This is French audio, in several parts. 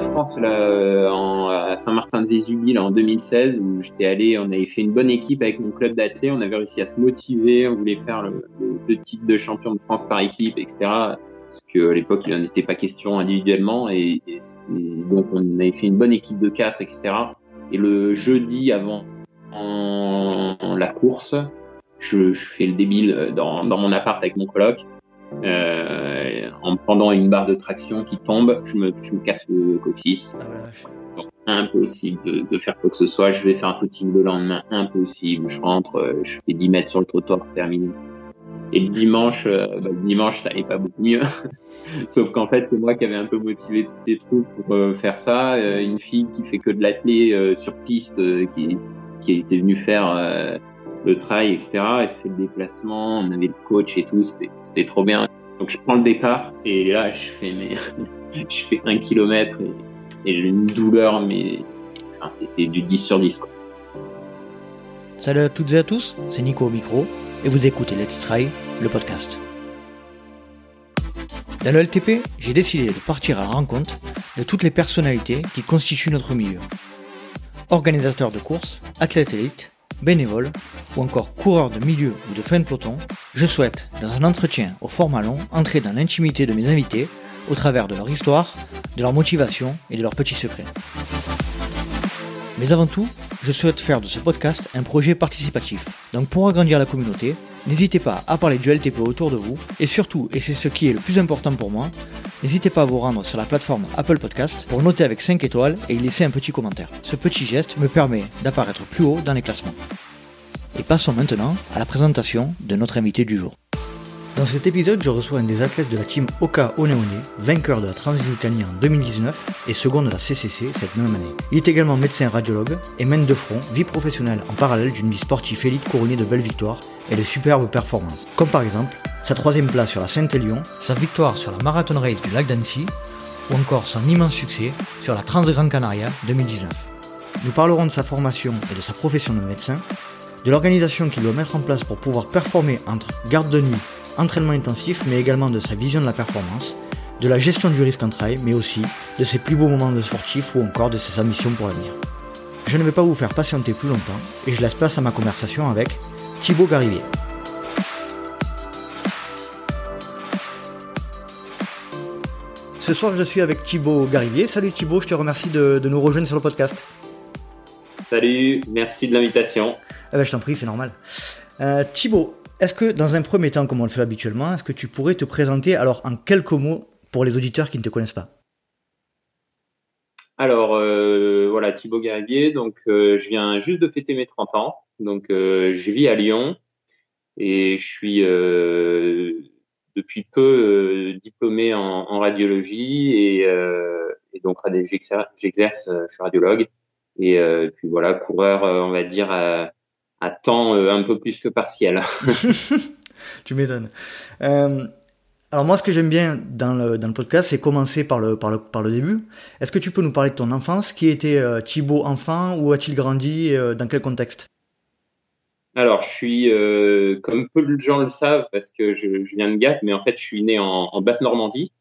de France là, en, à Saint-Martin-de-Vésubie en 2016 où j'étais allé, on avait fait une bonne équipe avec mon club d'athlètes, on avait réussi à se motiver, on voulait faire le, titre de champion de France par équipe, etc. Parce qu'à l'époque, il n'en était pas question individuellement et, donc on avait fait une bonne équipe de quatre, etc. Et le jeudi avant la course, je, je, fais le débile dans, dans mon appart avec mon coloc euh, en pendant une barre de traction qui tombe, je me, je me casse le coccyx. Ah, impossible de, de, faire quoi que ce soit. Je vais faire un footing le lendemain, impossible. Je rentre, euh, je fais 10 mètres sur le trottoir, terminé. Et le dimanche, euh, bah, le dimanche, ça n'est pas beaucoup mieux. Sauf qu'en fait, c'est moi qui avais un peu motivé toutes les troupes pour euh, faire ça. une fille qui fait que de l'athlé sur piste, qui, qui était venue faire le trail, etc. Elle fait le déplacement, on avait le coach et tout, c'était trop bien. Donc je prends le départ et là je fais je fais un kilomètre et, j'ai une douleur, mais c'était du 10 sur 10. Quoi. Salut à toutes et à tous, c'est Nico au micro et vous écoutez Let's Try, le podcast. Dans le LTP, j'ai décidé de partir à la rencontre de toutes les personnalités qui constituent notre milieu. Organisateurs de courses, athlètes élites, bénévole ou encore coureur de milieu ou de fin de peloton, je souhaite, dans un entretien au format long, entrer dans l'intimité de mes invités au travers de leur histoire, de leur motivation et de leurs petits secrets. Mais avant tout, je souhaite faire de ce podcast un projet participatif. Donc pour agrandir la communauté, n'hésitez pas à parler du LTP autour de vous et surtout, et c'est ce qui est le plus important pour moi, n'hésitez pas à vous rendre sur la plateforme Apple Podcast pour noter avec 5 étoiles et y laisser un petit commentaire. Ce petit geste me permet d'apparaître plus haut dans les classements. Et passons maintenant à la présentation de notre invité du jour. Dans cet épisode, je reçois un des athlètes de la team Oka Oneone, vainqueur de la Transvulcanie en 2019 et second de la CCC cette même année. Il est également médecin radiologue et mène de front vie professionnelle en parallèle d'une vie sportive élite couronnée de belles victoires et de superbes performances, comme par exemple sa troisième place sur la Saint-Élion, sa victoire sur la Marathon Race du lac d'Annecy ou encore son immense succès sur la Trans Gran Canaria 2019. Nous parlerons de sa formation et de sa profession de médecin, de l'organisation qu'il doit mettre en place pour pouvoir performer entre garde de nuit entraînement intensif, mais également de sa vision de la performance, de la gestion du risque en trail, mais aussi de ses plus beaux moments de sportif ou encore de ses ambitions pour l'avenir. Je ne vais pas vous faire patienter plus longtemps et je laisse place à ma conversation avec Thibaut Garivier. Ce soir, je suis avec Thibaut Garivier. Salut Thibaut, je te remercie de, nous rejoindre sur le podcast. Salut, merci de l'invitation. Eh ben, je t'en prie, c'est normal. Euh, Thibaut, est-ce que dans un premier temps, comme on le fait habituellement, est-ce que tu pourrais te présenter alors en quelques mots pour les auditeurs qui ne te connaissent pas? Alors euh, voilà, Thibaut Garivier, donc euh, je viens juste de fêter mes 30 ans, donc euh, je vis à Lyon. Et je suis depuis peu diplômé en, radiologie. Et, et donc j'exerce, je suis radiologue. Et puis voilà, coureur, on va dire à temps euh, un peu plus que partiel. tu m'étonnes. Euh, alors moi, ce que j'aime bien dans le, dans le podcast, c'est commencer par le, par le, par le début. Est-ce que tu peux nous parler de ton enfance? Qui était euh, Thibaut enfant Où a-t-il grandi Dans quel contexte? Alors, je suis, euh, comme peu de gens le savent, parce que je, je, viens de Gap, mais en fait, je suis né en, en Basse-Normandie.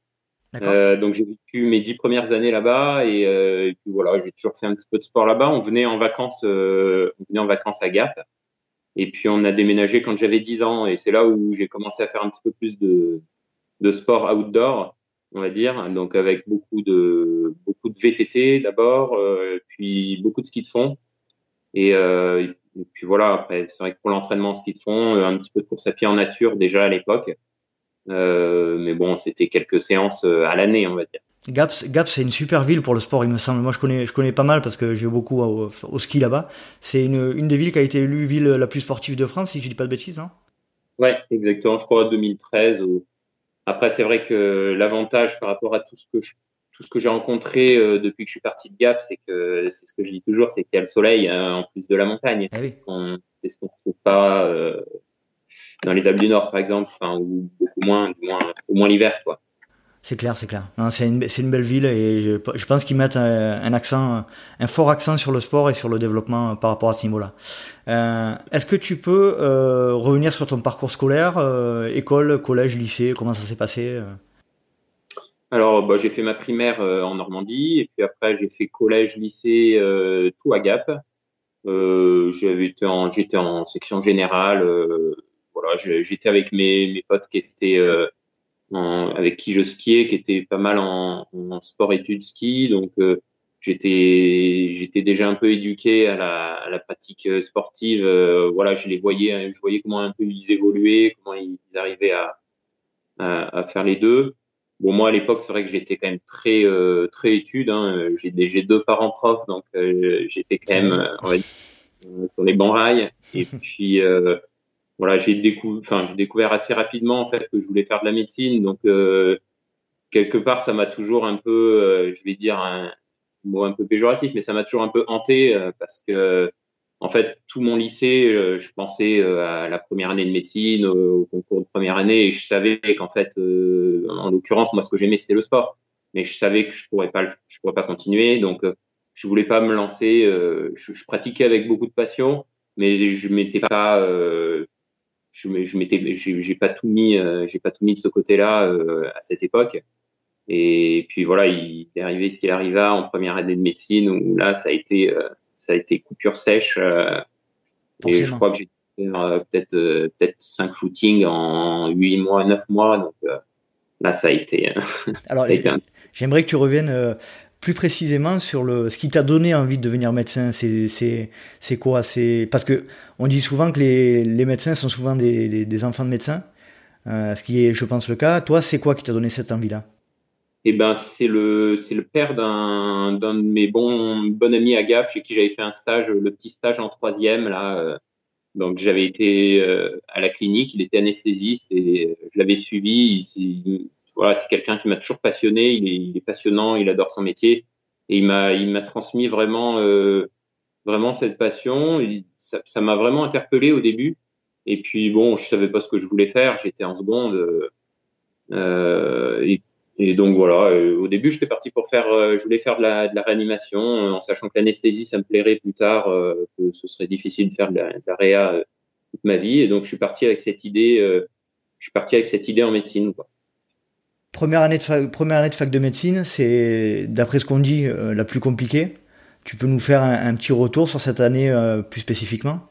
Euh, donc, j'ai vécu mes dix premières années là-bas et, euh, et, puis voilà, j'ai toujours fait un petit peu de sport là-bas. On venait en vacances, euh, on venait en vacances à Gap. Et puis, on a déménagé quand j'avais 10 ans et c'est là où j'ai commencé à faire un petit peu plus de, de sport outdoor, on va dire. Donc, avec beaucoup de, beaucoup de VTT d'abord, euh, puis beaucoup de ski de fond. Et, euh, et puis voilà, après, c'est vrai que pour l'entraînement ski de fond, un petit peu de course à pied en nature déjà à l'époque. Euh, mais bon, c'était quelques séances euh, à l'année, on va dire. Gap, Gap c'est une super ville pour le sport, il me semble. Moi, je connais, je connais pas mal parce que j'ai beaucoup au, ski là-bas. C'est une, une, des villes qui a été élue ville la plus sportive de France, si je dis pas de bêtises. Hein ouais, exactement. Je crois 2013. Ou... Après, c'est vrai que l'avantage par rapport à tout ce que je, tout ce que j'ai rencontré euh, depuis que je suis parti de Gap, c'est que c'est ce que je dis toujours, c'est qu'il y a le soleil hein, en plus de la montagne. Ah oui. C'est ce qu'on ne trouve pas euh, dans les Alpes du Nord, par exemple, enfin, ou beaucoup moins, du moins, au moins l'hiver, quoi. C'est clair, c'est clair. C'est une, une, belle ville et je, je pense qu'ils mettent un, un, accent, un fort accent sur le sport et sur le développement par rapport à ce niveau-là. Euh, Est-ce que tu peux euh, revenir sur ton parcours scolaire, euh, école, collège, lycée, comment ça s'est passé Alors, bah, j'ai fait ma primaire en Normandie et puis après j'ai fait collège, lycée, tout à Gap. été en, j'étais en section générale. Voilà, j'étais avec mes, mes potes qui étaient avec qui je skiais, qui étaient pas mal en, en sport études ski. Donc j'étais j'étais déjà un peu éduqué à la, à la pratique euh, sportive. Euh, voilà, je les voyais, hein, je voyais comment un peu ils évoluaient, comment ils, arrivaient à, à, à, faire les deux. Bon, moi à l'époque, c'est vrai que j'étais quand même très euh, très étude. Hein. J'ai j'ai deux parents profs, donc j'étais quand même on va dire, sur les bons rails. Et puis voilà, j'ai j'ai découvert assez rapidement en fait que je voulais faire de la médecine. Donc quelque part, ça m'a toujours un peu, je vais dire, un, mot un peu péjoratif, mais ça m'a toujours un peu hanté euh, parce que en fait, tout mon lycée, euh, je pensais euh, à la première année de médecine, au, concours de première année, et je savais qu'en fait, en l'occurrence, moi, ce que j'aimais, c'était le sport. Mais je savais que je pourrais pas, je pourrais pas continuer, donc je voulais pas me lancer. Je, pratiquais avec beaucoup de passion, mais je m'étais pas, je, je m'étais, j'ai pas tout mis, j'ai pas tout mis de ce côté-là à cette époque. Et puis voilà, il est arrivé ce qu'il arriva en première année de médecine où là, ça a été, euh, ça a été coupure sèche. Euh, et je crois que j'ai euh, peut-être peut-être cinq footings en huit mois, neuf mois. Donc là, ça a été. Alors, j'aimerais que tu reviennes plus précisément sur le ce qui t'a donné envie de devenir médecin. C'est quoi? C'est parce que on dit souvent que les, les médecins sont souvent des, des, enfants de médecins. ce qui est, je pense, le cas. Toi, c'est quoi qui t'a donné cette envie-là? Eh ben c'est le le père d'un de mes bons bon amis à Gap chez qui j'avais fait un stage le petit stage en troisième là euh, donc j'avais été euh, à la clinique il était anesthésiste et je l'avais suivi voilà c'est quelqu'un qui m'a toujours passionné il est, il est, passionnant il adore son métier et il m'a il m'a transmis vraiment euh, vraiment cette passion ça m'a vraiment interpellé au début et puis bon je savais pas ce que je voulais faire j'étais en seconde euh, et et donc voilà, euh, au début j'étais parti pour faire, euh, je voulais faire de la, de la réanimation, euh, en sachant que l'anesthésie ça me plairait plus tard, que ce serait difficile de faire de la, de la réa toute ma vie. Et donc je suis parti avec cette idée, je suis parti avec cette idée en médecine. Quoi. Première année de fac, première année de fac de médecine, c'est d'après ce qu'on dit la plus compliquée. Tu peux nous faire un, un petit retour sur cette année plus spécifiquement?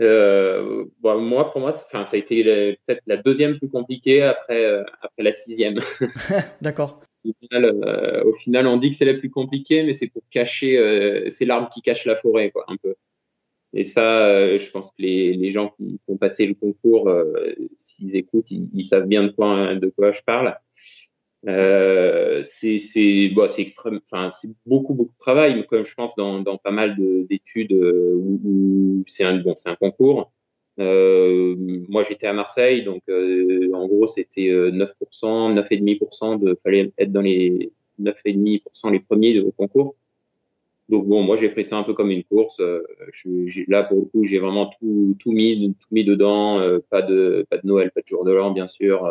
Euh, bon, moi, pour moi, ça a été peut-être la deuxième plus compliquée après, euh, après la sixième. D'accord. Au, euh, au final, on dit que c'est la plus compliquée, mais c'est pour cacher, euh, c'est l'arbre qui cache la forêt, quoi, un peu. Et ça, je pense que les, les gens qui ont passé le concours, s'ils écoutent, ils, ils, savent bien de quoi, de quoi je parle. Euh, c'est bon, extrême enfin c'est beaucoup beaucoup de travail comme je pense dans, dans pas mal d'études euh, où, où c'est un bon un concours euh, moi j'étais à Marseille donc euh, en gros c'était 9% 9,5% de fallait être dans les 9,5% les premiers au concours donc bon moi j'ai pris ça un peu comme une course je, là pour le coup j'ai vraiment tout tout mis tout mis dedans pas de pas de Noël pas de jour de l'an bien sûr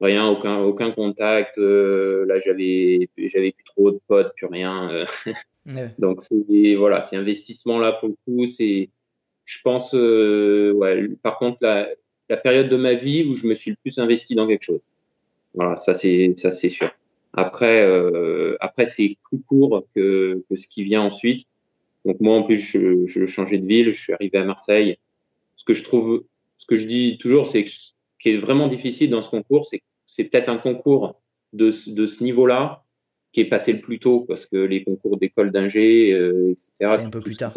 rien, aucun, aucun contact. Euh, là, j'avais, j'avais plus trop de potes, plus rien. Euh. Donc c'est voilà, c'est investissement là pour le coup. C'est, je pense, euh, ouais. Par contre, la, la période de ma vie où je me suis le plus investi dans quelque chose. Voilà, ça c'est, ça c'est sûr. Après, euh, après c'est plus court que, que ce qui vient ensuite. Donc moi en plus, je, je changeais de ville, je suis arrivé à Marseille. Ce que je trouve, ce que je dis toujours, c'est que ce qui est vraiment difficile dans ce concours, c'est c'est peut-être un concours de, de ce niveau-là qui est passé le plus tôt parce que les concours d'école d'ingé, euh, etc. un peu plus tard.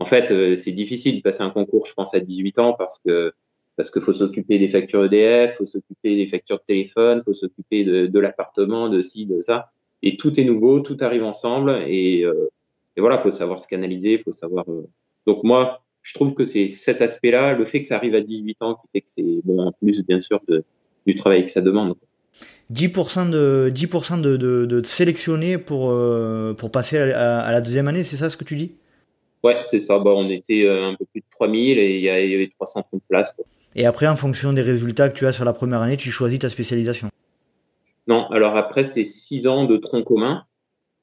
En fait, euh, c'est difficile de passer un concours, je pense, à 18 ans parce que parce qu'il faut s'occuper des factures EDF, faut s'occuper des factures de téléphone, faut s'occuper de, de l'appartement, de ci, de ça. Et tout est nouveau, tout arrive ensemble et, euh, et voilà, faut savoir se canaliser, faut savoir. Euh. Donc moi, je trouve que c'est cet aspect-là, le fait que ça arrive à 18 ans, qui fait que c'est bon en plus bien sûr de du travail que ça demande. 10% de 10% de, de, de sélectionnés pour euh, pour passer à, la deuxième année, c'est ça ce que tu dis? Ouais, c'est ça. Bah, on était euh, un peu plus de 3000 et il y, avait 330 places. Quoi. Et après, en fonction des résultats que tu as sur la première année, tu choisis ta spécialisation Non, alors après, c'est 6 ans de tronc commun.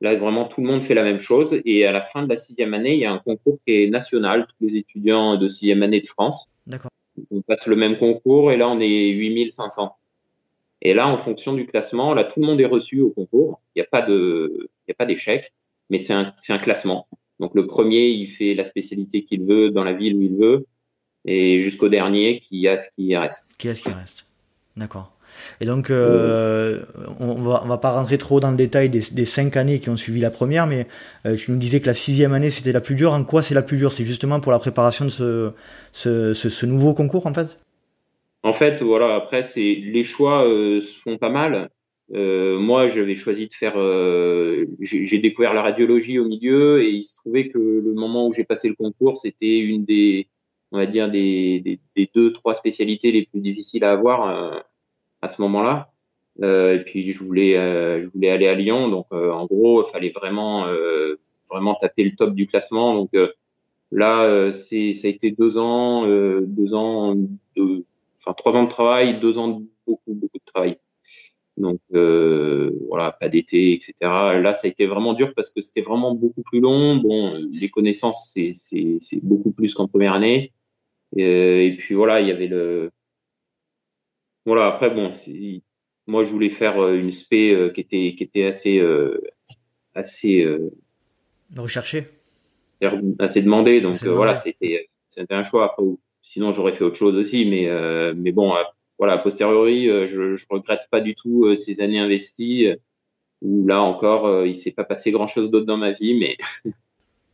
Là, vraiment, tout le monde fait la même chose. Et à la fin de la sixième année, il y a un concours qui est national, tous les étudiants de sixième année de France. D'accord on passe le même concours et là on est 8500. Et là, en fonction du classement, là, tout le monde est reçu au concours. Il n'y a pas de, il y a pas d'échec, mais c'est un, c'est un classement. Donc le premier, il fait la spécialité qu'il veut dans la ville où il veut, et jusqu'au dernier, qui a ce qui reste. Qui a ce qui reste. D'accord. Et donc, euh, on, va, on va pas rentrer trop dans le détail des, des cinq années qui ont suivi la première, mais euh, tu nous disais que la sixième année c'était la plus dure. En quoi c'est la plus dure? C'est justement pour la préparation de ce, ce, ce, nouveau concours, en fait? En fait, voilà. Après, c'est les choix euh, sont pas mal. Moi, j'avais choisi de faire. J'ai découvert la radiologie au milieu et il se trouvait que le moment où j'ai passé le concours, c'était une des, on va dire des, des, des, deux trois spécialités les plus difficiles à avoir euh, à ce moment-là. Euh, et puis je voulais, je voulais aller à Lyon, donc en gros, il fallait vraiment, vraiment taper le top du classement. Donc là, c'est, ça a été deux ans, deux ans, de, enfin trois ans de travail, deux ans de beaucoup beaucoup de travail. Donc euh, voilà, pas d'été, etc. Là, ça a été vraiment dur parce que c'était vraiment beaucoup plus long. Bon, les connaissances, c'est c'est beaucoup plus qu'en première année. Et, euh, et, puis voilà, il y avait le voilà. Après bon, moi je voulais faire euh, une spé euh, qui était qui était assez assez recherché, assez demandé. Donc voilà, c'était c'était un choix. Après, sinon j'aurais fait autre chose aussi, mais mais bon voilà, a posteriori, je, je regrette pas du tout ces années investies où là encore, il s'est pas passé grand chose d'autre dans ma vie, mais,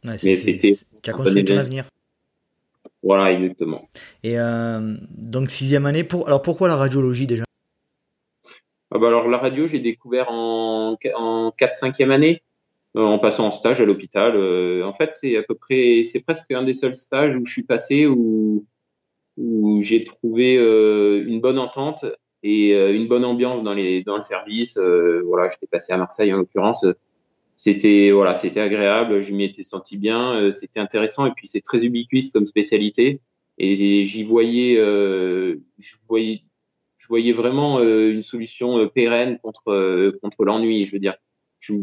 mais c'était. Tu as construit ton avenir. Voilà, exactement. Et euh, donc sixième année. Pour alors pourquoi la radiologie déjà? Ah bah alors la radio, j'ai découvert en en 4 5 année en passant en stage à l'hôpital. en fait, c'est à peu près, c'est presque un des seuls stages où je suis passé où où j'ai trouvé euh, une bonne entente et euh, une bonne ambiance dans les dans le service. Euh, voilà, j'étais passé à Marseille en l'occurrence. C'était voilà, c'était agréable. Je m'y étais senti bien. c'était intéressant et puis c'est très ubiquiste comme spécialité. Et j'y voyais, je voyais, je voyais vraiment une solution pérenne contre contre l'ennui. Je veux dire, je,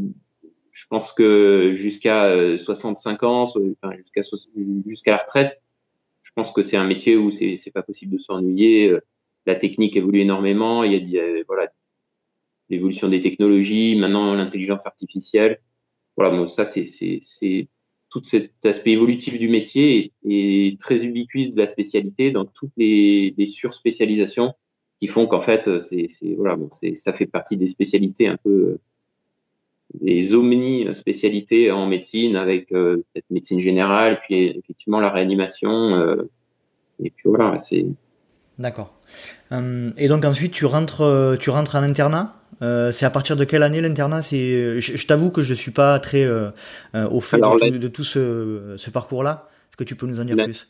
je pense que jusqu'à 65 ans, enfin, jusqu'à jusqu'à la retraite, je pense que c'est un métier où c'est c'est pas possible de s'ennuyer. Euh, la technique évolue énormément. Il y a, voilà l'évolution des technologies, maintenant l'intelligence artificielle. Voilà, bon, ça c'est tout cet aspect évolutif du métier est, très ubiquiste de la spécialité dans toutes les, les surspécialisations qui font qu'en fait c'est voilà bon, ça fait partie des spécialités un peu des omni-spécialités en médecine avec euh, peut-être médecine générale, puis effectivement la réanimation. Euh, et puis voilà, c'est. D'accord. Hum, et donc ensuite, tu rentres, euh, tu rentres en internat c'est à partir de quelle année l'internat C'est, je, t'avoue que je suis pas très au fait de, tout, ce, ce parcours-là. Est-ce que tu peux nous en dire plus?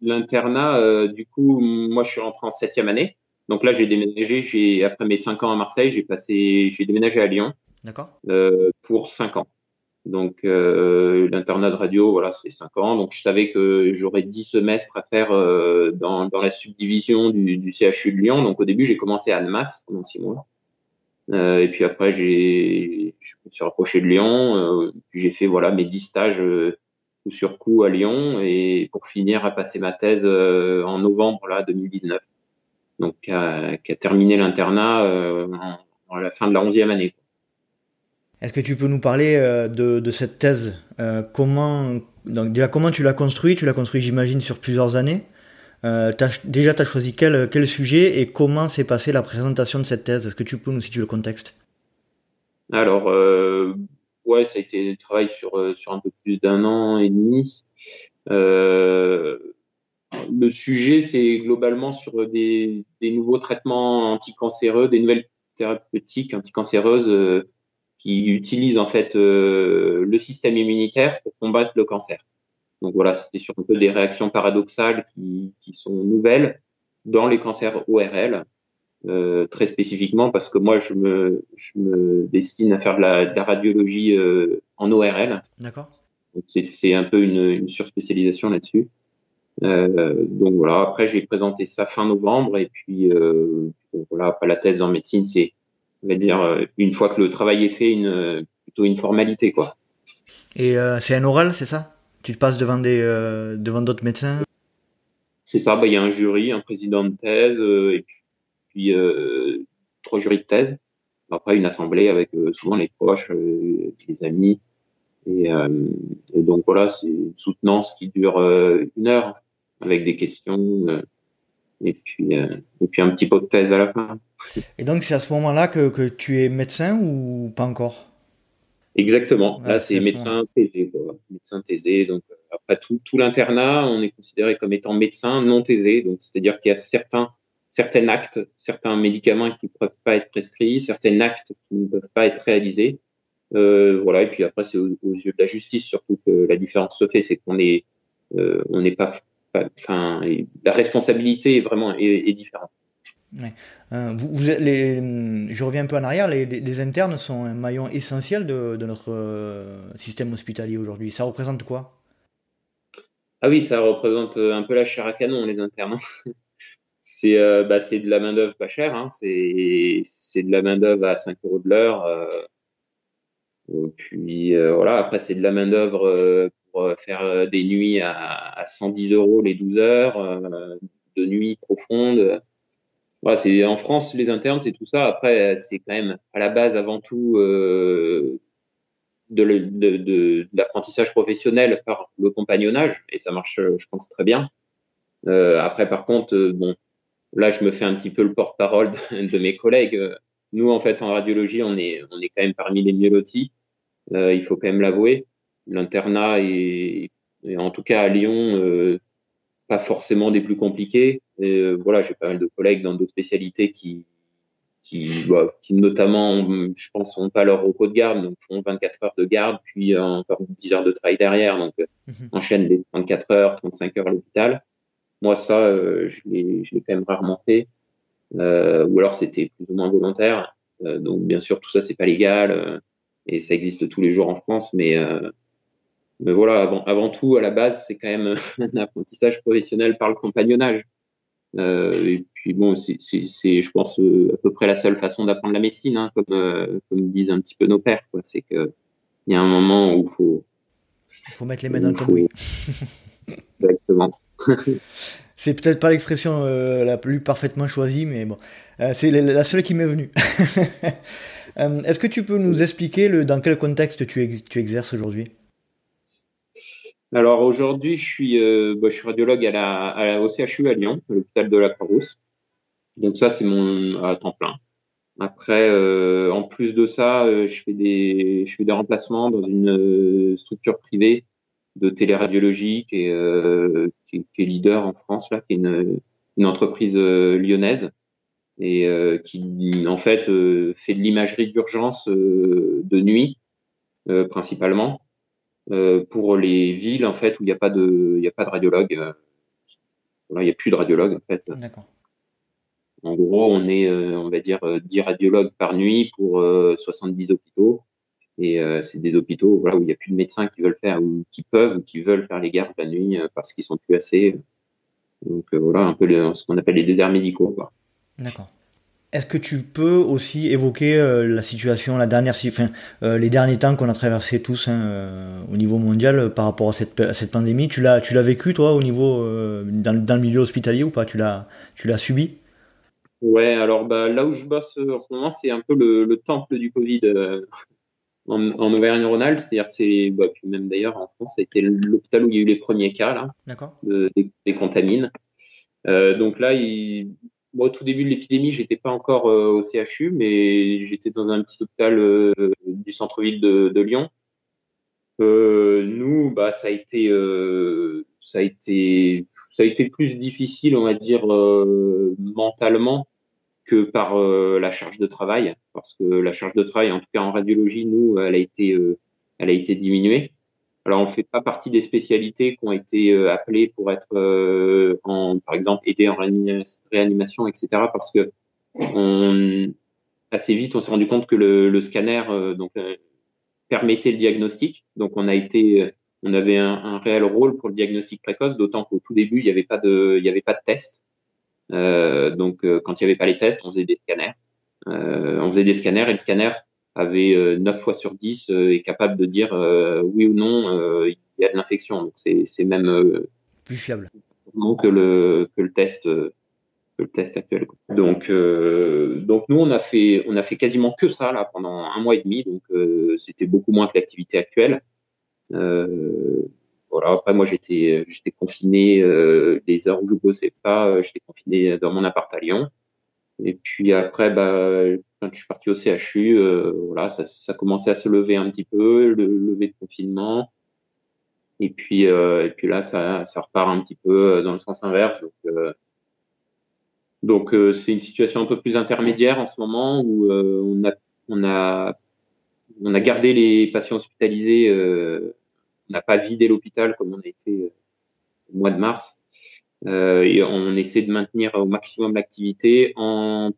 L'internat, du coup, moi, je suis rentré en septième année. Donc là, j'ai déménagé. J'ai après mes cinq ans à Marseille, j'ai passé, j'ai déménagé à Lyon. D'accord. Euh, pour 5 ans. Donc euh, l'internat de radio, voilà, c'est 5 ans. Donc je savais que j'aurais 10 semestres à faire euh, dans, dans la subdivision du, du CHU de Lyon. Donc au début, j'ai commencé à Annemasse pendant 6 mois. Euh, et puis après, j'ai, je me suis rapproché de Lyon. Euh, j'ai fait voilà mes 10 stages coup sur coup à Lyon et pour finir à passer ma thèse en novembre là 2019. Donc qui a, terminé l'internat à la fin de la 11e année. Est-ce que tu peux nous parler euh, de, cette thèse euh, Comment déjà comment tu l'as construit Tu l'as construit, j'imagine, sur plusieurs années. Euh, déjà, tu as choisi quel, sujet et comment s'est passée la présentation de cette thèse? Est-ce que tu peux nous situer le contexte? Alors, euh, ça a été un travail sur, un peu plus d'un an et demi. Le sujet, c'est globalement sur des nouveaux traitements anticancéreux, des nouvelles thérapeutiques anticancéreuses qui utilise en fait euh, le système immunitaire pour combattre le cancer. Donc voilà, c'était sur un peu des réactions paradoxales qui, qui sont nouvelles dans les cancers ORL, euh, très spécifiquement parce que moi je me, je me destine à faire de la, de la radiologie euh, en ORL. D'accord. C'est un peu une, une surspécialisation là-dessus. Euh, donc voilà, après j'ai présenté ça fin novembre et puis euh, voilà, pas la thèse en médecine, c'est on va dire, euh, une fois que le travail est fait, une, plutôt une formalité, quoi. Et euh, c'est un oral, c'est ça? Tu te passes devant des euh, devant d'autres médecins? C'est ça, bah, il y a un jury, un président de thèse, et puis, trois jurys de thèse. Après, une assemblée avec souvent les proches, les amis. Et, et donc voilà, c'est une soutenance qui dure une heure avec des questions et puis et puis un petit pot de thèse à la fin. Et donc c'est à ce moment-là que, que tu es médecin ou pas encore? Exactement. Là, c'est médecin thésé, Médecin thésé. Donc, euh, après tout, tout l'internat, on est considéré comme étant médecin non thésé. Donc, c'est-à-dire qu'il y a certains, certains actes, certains médicaments qui ne peuvent pas être prescrits, certains actes qui ne peuvent pas être réalisés. Euh, voilà. Et puis après, c'est aux, yeux de la justice surtout que la différence se fait, c'est qu'on est, euh, on n'est pas, enfin, la responsabilité est vraiment est, est différente. Euh, je reviens un peu en arrière, les, internes sont un maillon essentiel de, notre euh, système hospitalier aujourd'hui. Ça représente quoi? Ah oui, ça représente euh, un peu la chair à canon, les internes. c'est bah, de la main-d'œuvre pas chère, hein. c'est de la main-d'œuvre à 5 euros de l'heure. puis voilà, après, c'est de la main-d'œuvre pour faire des nuits à, à, 110 euros les 12 heures, de nuits profondes voilà, c'est en France les internes, c'est tout ça. Après, c'est quand même à la base avant tout euh, de, l'apprentissage professionnel par le compagnonnage et ça marche, je pense très bien. Euh, après, par contre, euh, bon, là, je me fais un petit peu le porte-parole de, mes collègues. Nous, en fait, en radiologie, on est, on est quand même parmi les mieux lotis. Euh, il faut quand même l'avouer. L'internat est, en tout cas à Lyon, euh, pas forcément des plus compliqués. Et euh, voilà, j'ai pas mal de collègues dans d'autres spécialités qui, qui, bah, qui notamment, je pense, n'ont pas leur repos de garde, donc font 24 heures de garde, puis euh, encore 10 heures de travail derrière, donc mmh. enchaînent des 34 heures, 35 heures à l'hôpital. Moi, ça, euh, je l'ai quand même rarement fait. Euh, ou alors c'était plus ou moins volontaire. donc bien sûr, tout ça, c'est pas légal et ça existe tous les jours en France, mais mais voilà, avant, avant tout, à la base, c'est quand même un apprentissage professionnel par le compagnonnage. Euh, et puis bon, c'est, je pense, euh, à peu près la seule façon d'apprendre la médecine, hein, comme, euh, comme disent un petit peu nos pères. Quoi. C'est que il y a un moment où faut. Il faut mettre les mains dans le cambouis. Exactement. c'est peut-être pas l'expression la plus parfaitement choisie, mais bon, c'est la seule qui m'est venue. Est-ce que tu peux nous expliquer le, dans quel contexte tu, tu exerces aujourd'hui? Alors aujourd'hui, je suis, euh, bah, je suis radiologue à la, à la, au CHU à Lyon, à l'hôpital de la Croix-Rousse. Donc ça, c'est mon à temps plein. Après, euh, en plus de ça, euh, je fais des, je fais des remplacements dans une structure privée de téléradiologie qui est, qui, est leader en France là, qui est une, une entreprise lyonnaise et qui en fait fait de l'imagerie d'urgence de nuit principalement pour les villes en fait où il n'y a pas de il a pas de radiologue euh, il n'y a plus de radiologue en fait D'accord. en gros on est euh, on va dire 10 radiologues par nuit pour 70 hôpitaux et c'est des hôpitaux voilà où il n'y a plus de médecins qui veulent faire ou qui peuvent ou qui veulent faire les gardes la nuit parce qu'ils sont plus assez donc voilà un peu ce qu'on appelle les déserts médicaux. D'accord. Est-ce que tu peux aussi évoquer euh, la situation, la dernière, enfin, euh, les derniers temps qu'on a traversé tous hein, euh, au niveau mondial par rapport à cette, à cette pandémie? Tu l'as, tu l'as vécu toi au niveau dans, dans, le milieu hospitalier ou pas? Tu l'as, tu l'as subi? Ouais, alors bah, là où je bosse en ce moment, c'est un peu le, le temple du Covid en, en Auvergne-Rhône-Alpes, c'est-à-dire que c'est, bah, puis même d'ailleurs en France, c'était l'hôpital où il y a eu les premiers cas là, de, des, des contamines. donc là, il moi, au tout début de l'épidémie, j'étais pas encore euh, au CHU, mais j'étais dans un petit hôpital euh, du centre-ville de, de, Lyon. Euh, nous, bah, ça a été, ça a été, ça a été plus difficile, on va dire, mentalement que par la charge de travail, parce que la charge de travail, en tout cas en radiologie, nous, elle a été, elle a été diminuée. Alors, on fait pas partie des spécialités qui ont été euh, appelées pour être, euh, par exemple, aidées en réanimation, etc. Parce que assez vite, on s'est rendu compte que le, scanner euh, permettait le diagnostic. Donc, on a été, on avait un, réel rôle pour le diagnostic précoce, d'autant qu'au tout début, il n'y avait pas de, il avait pas de test. donc, quand il n'y avait pas les tests, on faisait des scanners. on faisait des scanners et le scanner avait 9 euh, fois sur 10 euh, est capable de dire euh, oui ou non il y a de l'infection. Donc c'est même plus fiable que le que le test le test actuel. Donc, euh, donc nous, on a fait, on a fait quasiment que ça là pendant un mois et demi. Donc, euh, c'était beaucoup moins que l'activité actuelle. Euh, voilà. Après, moi, j'étais, j'étais confiné euh, les heures où je bossais pas. J'étais confiné dans mon appart à Lyon. Et puis après, bah, quand je suis parti au CHU, voilà, ça, ça commençait à se lever un petit peu, le lever de confinement. Et puis, et puis là, ça, ça repart un petit peu dans le sens inverse. Donc, donc euh, c'est une situation un peu plus intermédiaire en ce moment où euh, on a on a on a gardé les patients hospitalisés, euh, on n'a pas vidé l'hôpital comme on a été au mois de mars. et on essaie de maintenir au maximum l'activité en,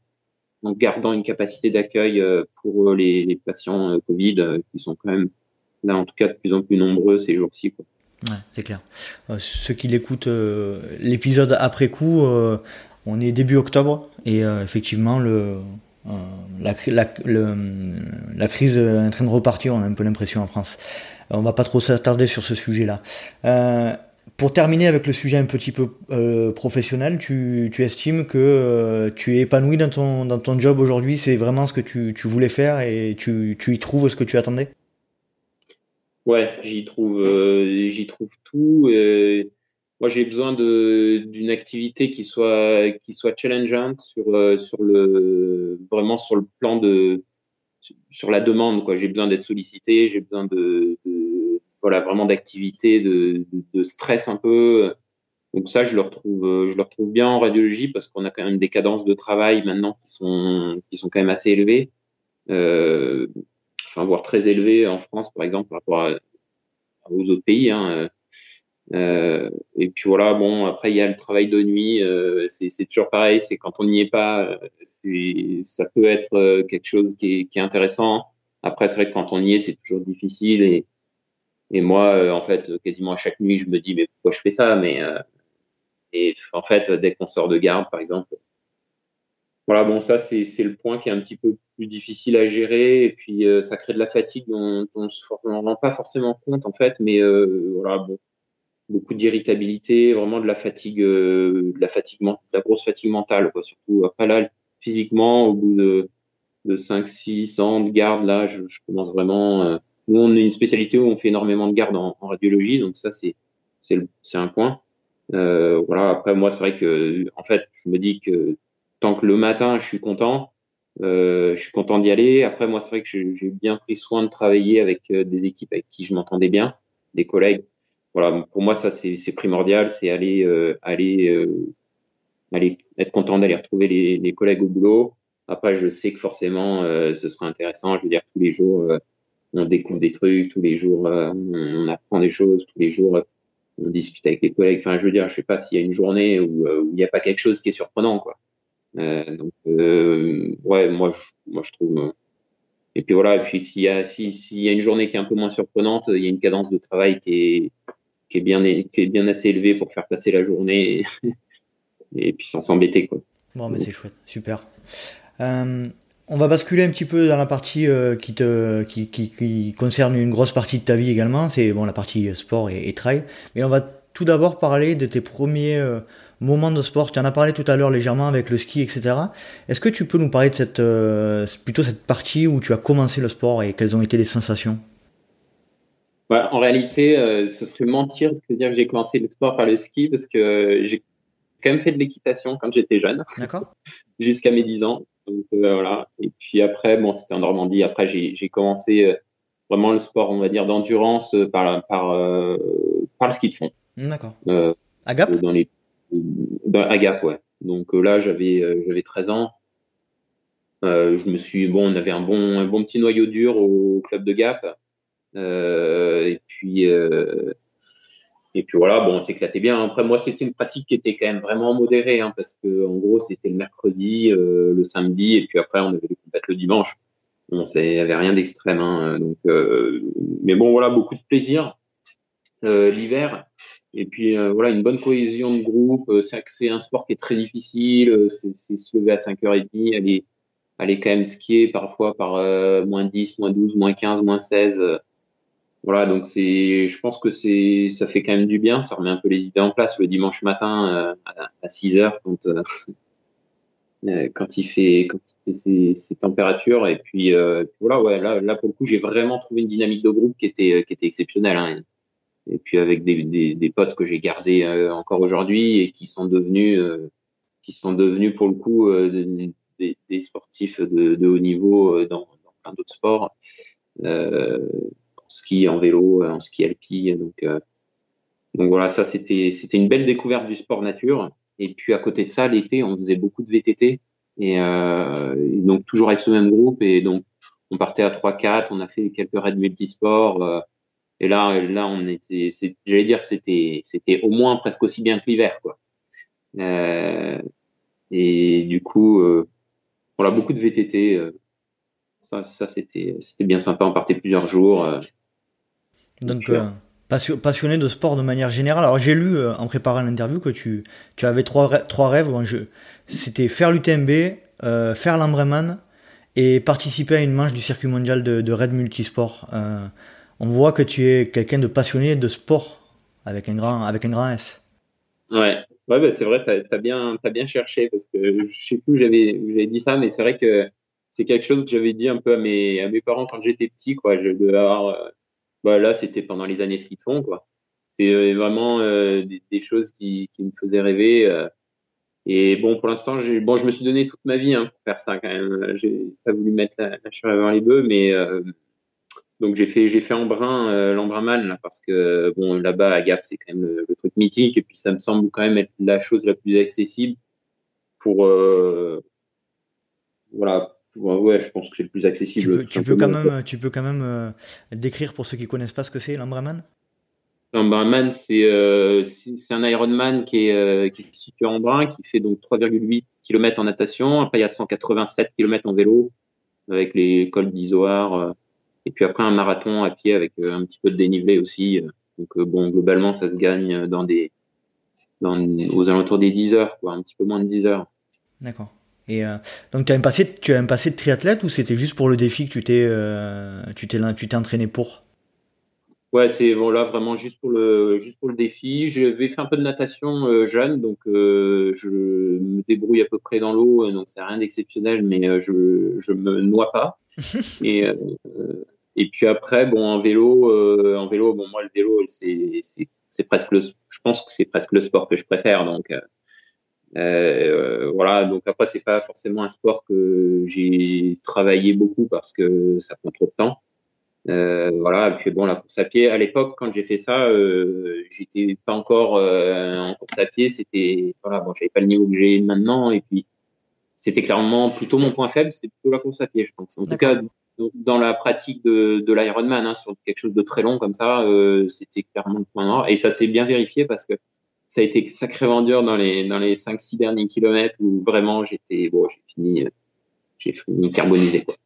en gardant une capacité d'accueil pour les, les patients Covid qui sont quand même là en tout cas de plus en plus nombreux ces jours-ci. Ouais, c'est clair. ceux qui l'écoutent l'épisode après coup, on est début octobre et euh, effectivement le, euh, la, la, crise est en train de repartir, on a un peu l'impression en France. Euh, on va pas trop s'attarder sur ce sujet-là. Pour terminer avec le sujet un petit peu professionnel, tu, estimes que tu es épanoui dans ton, job aujourd'hui? C'est vraiment ce que tu, voulais faire et tu, y trouves ce que tu attendais? Ouais, j'y trouve, j'y trouve tout moi j'ai besoin d'une activité qui soit qui soit challengeante sur euh, sur le vraiment sur le plan de sur la demande j'ai besoin d'être sollicité j'ai besoin de, voilà vraiment d'activité de, de, stress un peu donc ça je le retrouve je le retrouve bien en radiologie parce qu'on a quand même des cadences de travail maintenant qui sont qui sont quand même assez élevées euh, enfin voire très élevées en France par exemple par rapport aux autres pays hein euh, et puis voilà, bon, après il y a le travail de nuit, euh, c'est toujours pareil, c'est quand on n'y est pas, c'est ça peut être euh, quelque chose qui est, qui est intéressant. Après, c'est vrai que quand on y est, c'est toujours difficile et et moi, euh, en fait, quasiment à chaque nuit, je me dis mais pourquoi je fais ça? Mais et en fait, dès qu'on sort de garde, par exemple, voilà, bon, ça c'est c'est le point qui est un petit peu plus difficile à gérer et puis ça crée de la fatigue dont, on ne rend pas forcément compte en fait, mais voilà, bon beaucoup d'irritabilité, vraiment de la fatigue, euh, de la fatigue, de la grosse fatigue mentale, quoi, surtout. Après là, physiquement, au bout de, de 5, 6 ans de garde, là, je, je commence vraiment. Nous, on est une spécialité où on fait énormément de garde en, en radiologie, donc ça, c'est c'est un point. Euh, voilà. Après, moi, c'est vrai que, en fait, je me dis que tant que le matin, je suis content, euh, je suis content d'y aller. Après, moi, c'est vrai que j'ai bien pris soin de travailler avec euh, des équipes avec qui je m'entendais bien, des collègues voilà, pour moi, ça, c'est primordial, c'est aller, euh, aller, euh, aller, être content d'aller retrouver les, les, collègues au boulot. Après, je sais que forcément, euh, ce sera intéressant. Je veux dire, tous les jours, on découvre des trucs, tous les jours, on, apprend des choses, tous les jours, on discute avec les collègues. Enfin, je veux dire, je sais pas s'il y a une journée où, il n'y a pas quelque chose qui est surprenant, quoi. donc, ouais, moi, je, moi, je trouve. et puis voilà, et puis s'il y a, s'il y a une journée qui est un peu moins surprenante, il y a une cadence de travail qui est, qui est bien, qui est bien assez élevé pour faire passer la journée et, puis sans s'embêter. Quoi. Bon, mais c'est chouette, super. Euh, on va basculer un petit peu dans la partie euh, qui, te, qui, qui, qui, concerne une grosse partie de ta vie également, c'est bon, la partie sport et, et, trail. Mais on va tout d'abord parler de tes premiers euh, moments de sport. Tu en as parlé tout à l'heure légèrement avec le ski, etc. Est-ce que tu peux nous parler de cette, plutôt cette partie où tu as commencé le sport et quelles ont été les sensations? En réalité, euh, ce serait mentir de dire que j'ai commencé le sport par le ski parce que j'ai quand même fait de l'équitation quand j'étais jeune. D'accord. Jusqu'à mes 10 ans. Donc, euh, voilà. Et puis après, bon, c'était en Normandie. Après, j'ai commencé euh, vraiment le sport, on va dire, d'endurance par, par, par le ski de fond. D'accord. à Gap dans les, dans, À Gap, ouais. Donc là, j'avais j'avais 13 ans. je me suis bon, on avait un bon un bon petit noyau dur au club de Gap. Euh, et puis euh, et puis voilà, bon, on s'éclatait bien. Après, moi, c'était une pratique qui était quand même vraiment modérée, hein, parce que en gros, c'était le mercredi, euh, le samedi, et puis après, on avait les compètes le dimanche. Bon, il n'y avait rien d'extrême. Hein, donc, euh, mais bon, voilà, beaucoup de plaisir euh, l'hiver. Et puis voilà, une bonne cohésion de groupe. C'est un sport qui est très difficile. C'est se lever à 5h30, aller, aller quand même skier parfois par moins 10, moins 12, moins 15, moins 16 voilà, donc c'est, je pense que c'est, ça fait quand même du bien, ça remet un peu les idées en place. Le dimanche matin euh, à, 6 heures quand, euh, quand il fait quand il fait ces, températures. Et puis voilà ouais là là pour le coup j'ai vraiment trouvé une dynamique de groupe qui était qui était exceptionnelle hein. et puis avec des, des, des potes que j'ai gardés encore aujourd'hui et qui sont devenus qui sont devenus pour le coup des, des, sportifs de, de, haut niveau dans, dans plein d'autres sports. Euh, ski, en vélo, en ski alpi. Donc, euh, donc voilà, ça c'était c'était une belle découverte du sport nature. Et puis à côté de ça, l'été, on faisait beaucoup de VTT. Et, euh, donc toujours avec ce même groupe. Et donc on partait à 3-4, on a fait quelques raids multisports. Euh, et là, là, on était, j'allais dire, c'était, c'était au moins presque aussi bien que l'hiver, quoi. Euh, et du coup, euh, voilà, beaucoup de VTT. Euh, ça, ça c'était, c'était bien sympa. On partait plusieurs jours. Euh, Donc, euh, passionné de sport de manière générale. Alors, j'ai lu en préparant l'interview que tu, tu avais trois, trois rêves. C'était faire l'UTMB, faire l'Ambreman et participer à une manche du circuit mondial de, de Red Multisport. on voit que tu es quelqu'un de passionné de sport avec un grand, avec un grand S. Ouais, Ouais, bah, c'est vrai, tu as, bien, as bien cherché parce que je sais plus où j'avais dit ça, mais c'est vrai que c'est quelque chose que j'avais dit un peu à mes, à mes parents quand j'étais petit. Quoi. Je devais avoir, euh, bah, là, c'était pendant les années de fond. Quoi. C'est euh, vraiment euh, des, choses qui, qui me faisaient rêver. et bon, pour l'instant, bon, je me suis donné toute ma vie hein, pour faire ça quand même. J'ai pas voulu mettre la, la charrue avant les bœufs, mais donc j'ai fait j'ai fait Embrun euh, l'Embrunman là parce que bon là-bas à Gap c'est quand même le, truc mythique et puis ça me semble quand même être la chose la plus accessible pour euh, voilà ouais je pense que c'est le plus accessible. Tu peux, quand même tu peux quand même euh, décrire pour ceux qui connaissent pas ce que c'est l'Embrunman. L'Embrunman c'est euh, c'est un Ironman qui est qui se situé en Embrun qui fait donc 3,8 km en natation après il y a 187 km en vélo avec les cols d'Isoar et puis après un marathon à pied avec euh, un petit peu de dénivelé aussi. Donc euh, bon, globalement, ça se gagne dans des dans, aux alentours des 10 heures, quoi, un petit peu moins de 10 heures. D'accord. Et euh, donc tu as un passé, tu as un passé de triathlète ou c'était juste pour le défi que tu t'es, tu t'es, tu t'es entraîné pour? Ouais, c'est bon là vraiment juste pour le juste pour le défi. J'avais fait un peu de natation jeune, donc je me débrouille à peu près dans l'eau, donc c'est rien d'exceptionnel, mais je je me noie pas. et et puis après, bon, en vélo, euh, en vélo, bon, moi, le vélo, c'est, c'est, c'est presque le, je pense que c'est presque le sport que je préfère. Donc, euh, euh, voilà. Donc après, c'est pas forcément un sport que j'ai travaillé beaucoup parce que ça prend trop de temps. Euh, voilà. Et puis bon, la course à pied. À l'époque, quand j'ai fait ça, euh, j'étais pas encore euh, en course à pied. C'était voilà, bon, j'avais pas le niveau que j'ai maintenant. Et puis, c'était clairement plutôt mon point faible. C'était plutôt la course à pied, je pense. En tout cas, dans la pratique de, de l'Ironman, hein, sur quelque chose de très long comme ça, euh, c'était clairement le point noir. Et ça s'est bien vérifié parce que ça a été sacrément dur dans les dans les 5-6 derniers kilomètres où vraiment j'étais bon, j'ai fini j'ai fini carbonisé quoi.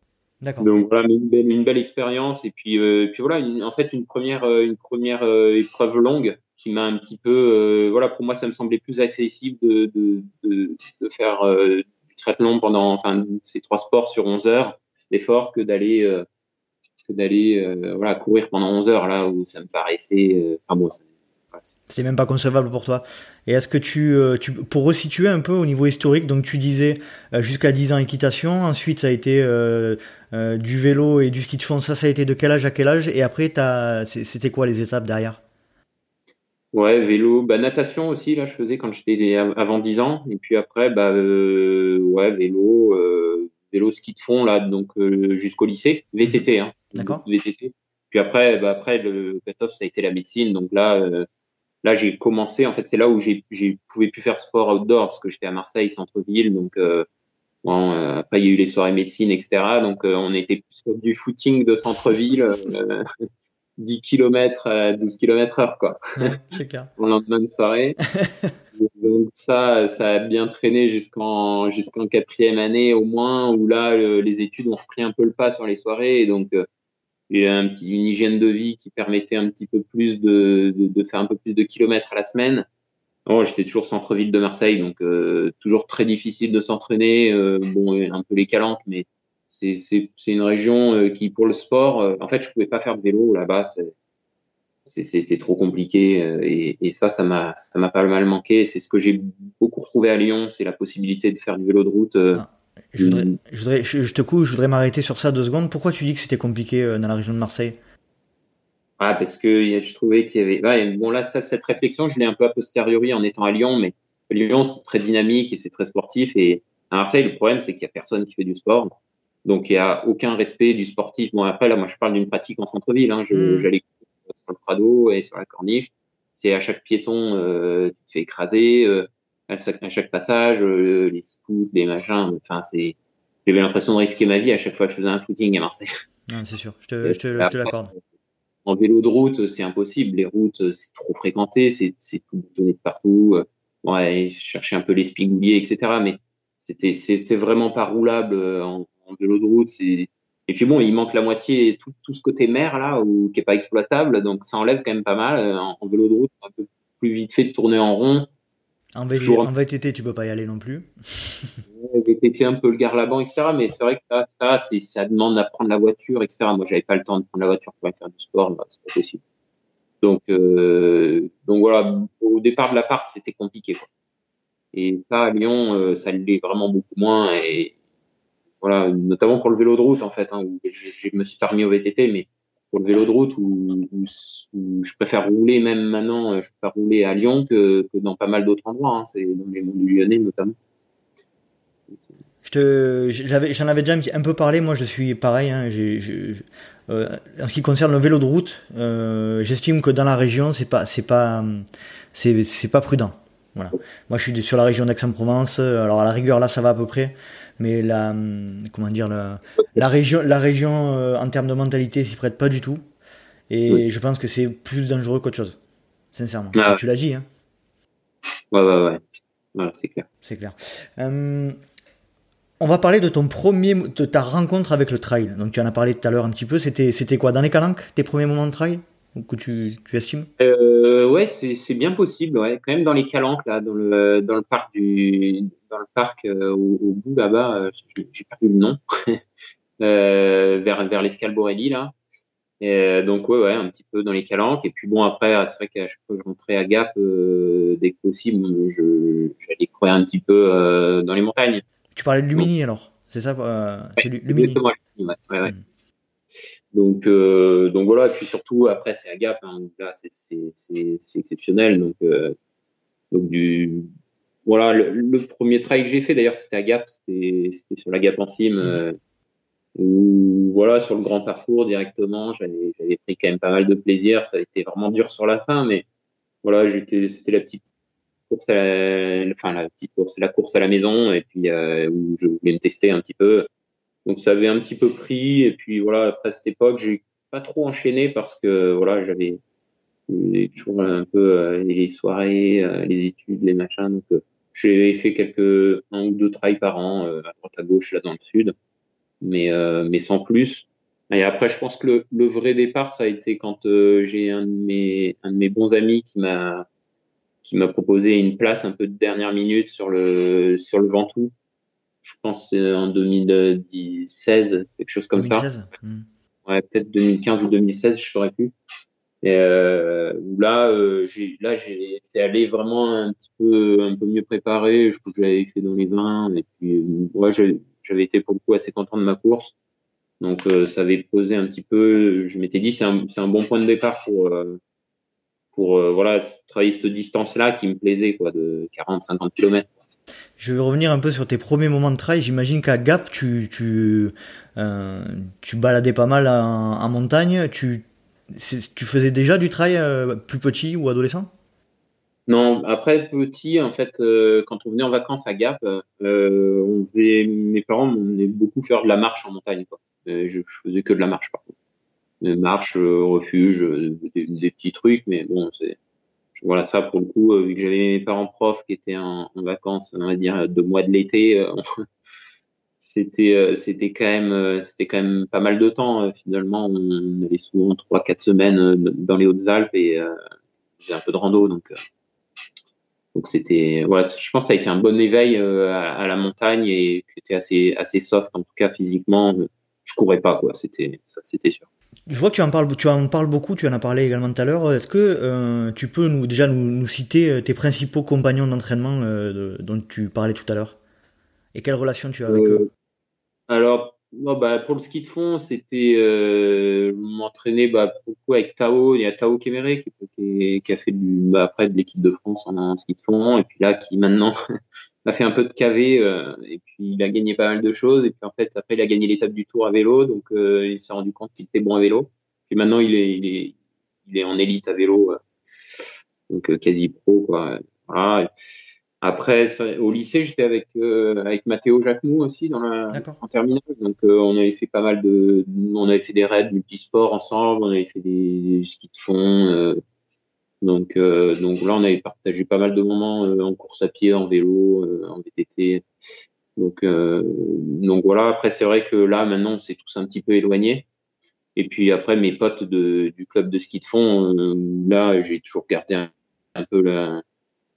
D'accord. Donc voilà une belle, une belle expérience et puis euh, puis voilà en fait une première euh, une première euh, épreuve longue qui m'a un petit peu euh, voilà pour moi ça me semblait plus accessible de de de, de faire du triathlon pendant enfin ces trois sports sur 11 heures d'effort que d'aller euh, que d'aller euh, voilà courir pendant 11 heures là où ça me paraissait euh, enfin bon c'est même pas concevable pour toi. Et est-ce que tu, tu, pour resituer un peu au niveau historique, donc tu disais jusqu'à 10 ans équitation, ensuite ça a été du vélo et du ski de fond, ça ça a été de quel âge à quel âge Et après, c'était quoi les étapes derrière? Ouais, vélo, bah, natation aussi, là je faisais quand j'étais avant 10 ans. Et puis après, bah, ouais, vélo, vélo ski de fond là donc euh, jusqu'au lycée VTT hein d'accord VTT puis après bah, après le cut-off ça a été la médecine donc là euh, là j'ai commencé en fait c'est là où j'ai j'ai pouvais plus faire sport outdoor parce que j'étais à Marseille centre-ville donc euh, bon, après il y a eu les soirées médecine etc donc on était sur du footing de centre-ville 10 km à 12 km heure quoi. C'est clair. Le lendemain de soirée. Donc ça, ça a bien traîné jusqu'en jusqu'en quatrième année au moins, où là les études ont repris un peu le pas sur les soirées, et donc euh, a un petit, une hygiène de vie qui permettait un petit peu plus de, de, de faire un peu plus de kilomètres à la semaine. Oh, j'étais toujours centre-ville de Marseille, donc euh, toujours très difficile de s'entraîner. Euh, bon, un peu les calanques, mais c'est c'est c'est une région qui pour le sport, en fait, je pouvais pas faire de vélo là-bas. c'était trop compliqué et, et, ça, ça m'a ça m'a pas mal manqué. C'est ce que j'ai beaucoup retrouvé à Lyon, c'est la possibilité de faire du vélo de route. Ah, je, voudrais, je, voudrais, je, te coupe, je voudrais m'arrêter sur ça deux secondes. Pourquoi tu dis que c'était compliqué dans la région de Marseille? Ah, parce que je trouvais qu'il y avait. bon, là, ça, cette réflexion, je l'ai un peu a posteriori en étant à Lyon, mais Lyon, c'est très dynamique et c'est très sportif. Et à Marseille, le problème, c'est qu'il y a personne qui fait du sport. Donc, il y a aucun respect du sportif. Bon, après, là, moi, je parle d'une pratique en centre-ville. Hein. Mmh. J'allais sur le Prado et sur la Corniche. C'est à chaque piéton, euh, tu te fais écraser. Euh, à, chaque, passage, euh, les scouts, les machins. Enfin, c'est. J'avais l'impression de risquer ma vie à chaque fois que je faisais un footing à Marseille. c'est sûr, je te, je te, je te l'accorde en vélo de route, c'est impossible. Les routes, c'est trop fréquenté, c'est tout donné de partout. Ouais, chercher un peu les spigouliers, etc. Mais c'était c'était vraiment pas roulable euh, en, vélo de route. Et puis bon, il manque la moitié, tout, tout ce côté mer là, ou qui est pas exploitable, donc ça enlève quand même pas mal. Euh, en, en vélo de route, un peu plus vite fait de tourner en rond. En, VTT, tu peux pas y aller non plus. VTT, un peu le garlaban, etc. Mais c'est vrai que ça, ça, ça demande d'apprendre la voiture, etc. Moi, j'avais pas le temps de prendre la voiture pour aller faire du sport, bah, c'est pas possible. Donc, euh, donc voilà, au départ de l'appart, c'était compliqué. Quoi. Et ça, à Lyon, euh, ça l'est vraiment beaucoup moins. Et voilà, notamment pour le vélo de route, en fait, hein, où je, me suis permis au VTT, mais pour le vélo de route où, je préfère rouler même maintenant, je préfère rouler à Lyon que, dans pas mal d'autres endroits. Hein. C'est dans les monts du Lyonnais notamment. J'en avais déjà un peu parlé, moi je suis pareil. Hein, euh, en ce qui concerne le vélo de route, euh, j'estime que dans la région, c'est pas, pas, prudent. Moi, je suis sur la région d'Aix-en-Provence. Alors à la rigueur, là, ça va à peu près mais la comment dire la, la région la région euh, en termes de mentalité s'y prête pas du tout. Et je pense que c'est plus dangereux qu'autre chose sincèrement. Ah. Tu l'as dit hein. Ouais ouais ouais. Voilà, c'est clair. C'est clair. Hum, on va parler de ton premier de ta rencontre avec le trail. Donc tu en as parlé tout à l'heure un petit peu. C'était c'était quoi? Dans les calanques? Tes premiers moments de trail? Que tu, tu estimes euh, Ouais, c'est bien possible. Ouais. Quand même dans les calanques, là, dans le, dans le parc, du, dans le parc euh, au, bout là-bas, euh, j'ai perdu le nom, euh, vers, vers l'escale Borelli, là. Et, donc, ouais, ouais, un petit peu dans les calanques. Et puis, bon, après, c'est vrai qu'à chaque fois que je rentrais à Gap, dès que possible, j'allais courir un petit peu dans les montagnes. Tu parlais de Lumini alors C'est ça C'est Lumini. Ouais, ouais. Hmm. Donc, euh, donc voilà. Et puis surtout, après, c'est à Gap. Hein, là, c'est exceptionnel. Donc, euh, donc du, voilà. Le, premier trail que j'ai fait, d'ailleurs, c'était à Gap. C'était sur la Gap en cime. Euh, où, voilà, sur le grand parcours directement, j'avais pris quand même pas mal de plaisir. Ça a été vraiment dur sur la fin, mais voilà, c'était la petite course à la, enfin la petite course, la course à la maison, et puis euh, où je voulais me tester un petit peu. Donc ça avait un petit peu pris. Et puis voilà, après cette époque, j'ai pas trop enchaîné parce que voilà, j'avais toujours un peu euh, les soirées, euh, les études, les machins. Donc euh, j'ai fait quelques un ou deux trails par an à droite à gauche là dans le sud, mais mais sans plus. Et après, je pense que le, le vrai départ, ça a été quand j'ai un de mes un de mes bons amis qui m'a qui m'a proposé une place un peu de dernière minute sur le sur le Ventoux je pense c'est en 2016, quelque chose comme 2016. ça. Hmm. Ouais, peut-être 2015 ou 2016, je saurais plus. Et euh, là, euh, j'ai là j'ai été allé vraiment un petit peu un peu mieux préparé. Je crois que j'avais fait dans les 20 et puis euh, ouais, j'avais été pour le coup assez content de ma course. Donc euh, ça avait posé un petit peu. Je m'étais dit c'est un c'est un bon point de départ pour euh, pour voilà travailler cette distance là qui me plaisait quoi de 40 50 km. Je vais revenir un peu sur tes premiers moments de trail. J'imagine qu'à Gap, tu, tu, euh, baladais pas mal en, montagne. Tu, faisais déjà du trail euh, plus petit ou adolescent? Non, après petit, en fait, euh, quand on venait en vacances à Gap, on faisait, mes parents m'emmenaient beaucoup faire de la marche en montagne. Je, faisais que de la marche, par contre. marche, refuge, des, des, petits trucs, mais bon, c'est voilà, ça pour le coup, euh, vu que j'avais mes parents profs qui étaient en, vacances, on va dire deux mois de l'été, euh, c'était euh, c'était quand même c'était quand même pas mal de temps finalement. On avait souvent trois quatre semaines dans les Hautes-Alpes et j'ai un peu de rando donc donc c'était voilà, je pense que ça a été un bon éveil à, la montagne et qui était assez assez soft en tout cas physiquement. Je courais pas quoi, c'était ça c'était sûr. Je vois que tu en parles, tu en parles beaucoup, tu en as parlé également tout à l'heure. Est-ce que euh, tu peux nous déjà nous, citer euh, tes principaux compagnons d'entraînement euh, dont tu parlais tout à l'heure? Et quelle relation tu as avec eux? Alors, bah, pour le ski de fond, c'était m'entraîner bah, beaucoup avec Tao. Il y a Tao Kéméré qui, qui, a fait du, bah, après de l'équipe de France en, ski de fond et puis là qui maintenant a fait un peu de KV euh, et puis il a gagné pas mal de choses et puis en fait après il a gagné l'étape du Tour à vélo donc euh, il s'est rendu compte qu'il était bon à vélo. Puis maintenant il est il est il est en élite à vélo euh, donc quasi pro quoi voilà. Après au lycée j'étais avec avec Mathéo Jacquemou aussi dans la en terminale donc on avait fait pas mal de on avait fait des raids multisports ensemble on avait fait des, des skis de fond donc, euh, donc là, on avait partagé pas mal de moments euh, en course à pied, en vélo, euh, en VTT. Donc, donc voilà. Après, c'est vrai que là, maintenant, on s'est tous un petit peu éloignés. Et puis après, mes potes de, du club de ski de fond, là, j'ai toujours gardé un, peu là.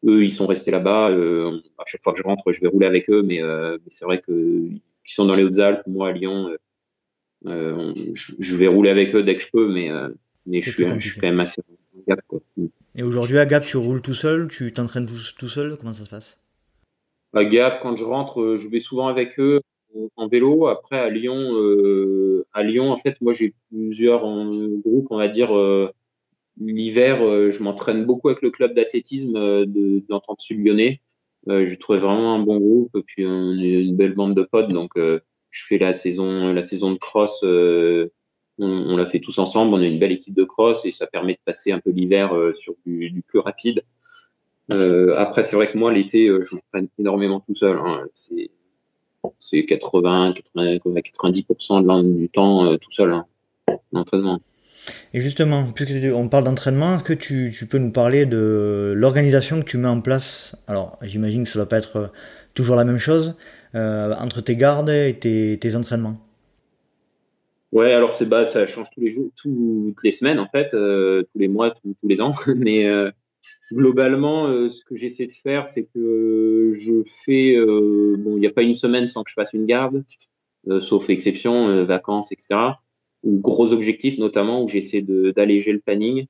Eux, ils sont restés là-bas. à chaque fois que je rentre, je vais rouler avec eux, mais, mais c'est vrai que ils sont dans les Hautes-Alpes. Moi, à Lyon, je, je, vais rouler avec eux dès que je peux, mais, mais je suis, je suis quand même assez. Quoi. Et aujourd'hui, à Gap, tu roules tout seul Tu t'entraînes tout, seul Comment ça se passe? À Gap, quand je rentre, euh, je vais souvent avec eux en vélo. Après, à Lyon, euh, à Lyon, en fait, moi, j'ai plusieurs groupes, on va dire. Euh, l'hiver, je m'entraîne beaucoup avec le club d'athlétisme d'entente sud lyonnais. je trouvais vraiment un bon groupe, et puis on une belle bande de potes. Donc, je fais la saison, la saison de cross on, l'a fait tous ensemble. On a une belle équipe de cross et ça permet de passer un peu l'hiver euh, sur du, plus rapide. Euh, après, c'est vrai que moi, l'été, euh, je m'entraîne énormément tout seul. Hein. C'est 80, 80, 90% du temps tout seul, hein, l'entraînement. Et justement, puisqu'on parle d'entraînement, est-ce que tu, peux nous parler de l'organisation que tu mets en place? Alors, j'imagine que ça ne va pas être toujours la même chose entre tes gardes et tes entraînements. Ouais, alors c'est bah ça change tous les jours, toutes les semaines en fait, euh, tous les mois, tous, les ans. Mais euh, globalement, euh, ce que j'essaie de faire, c'est que je fais bon, il n'y a pas une semaine sans que je fasse une garde, sauf exception, vacances, etc. Ou gros objectifs notamment où j'essaie d'alléger le planning.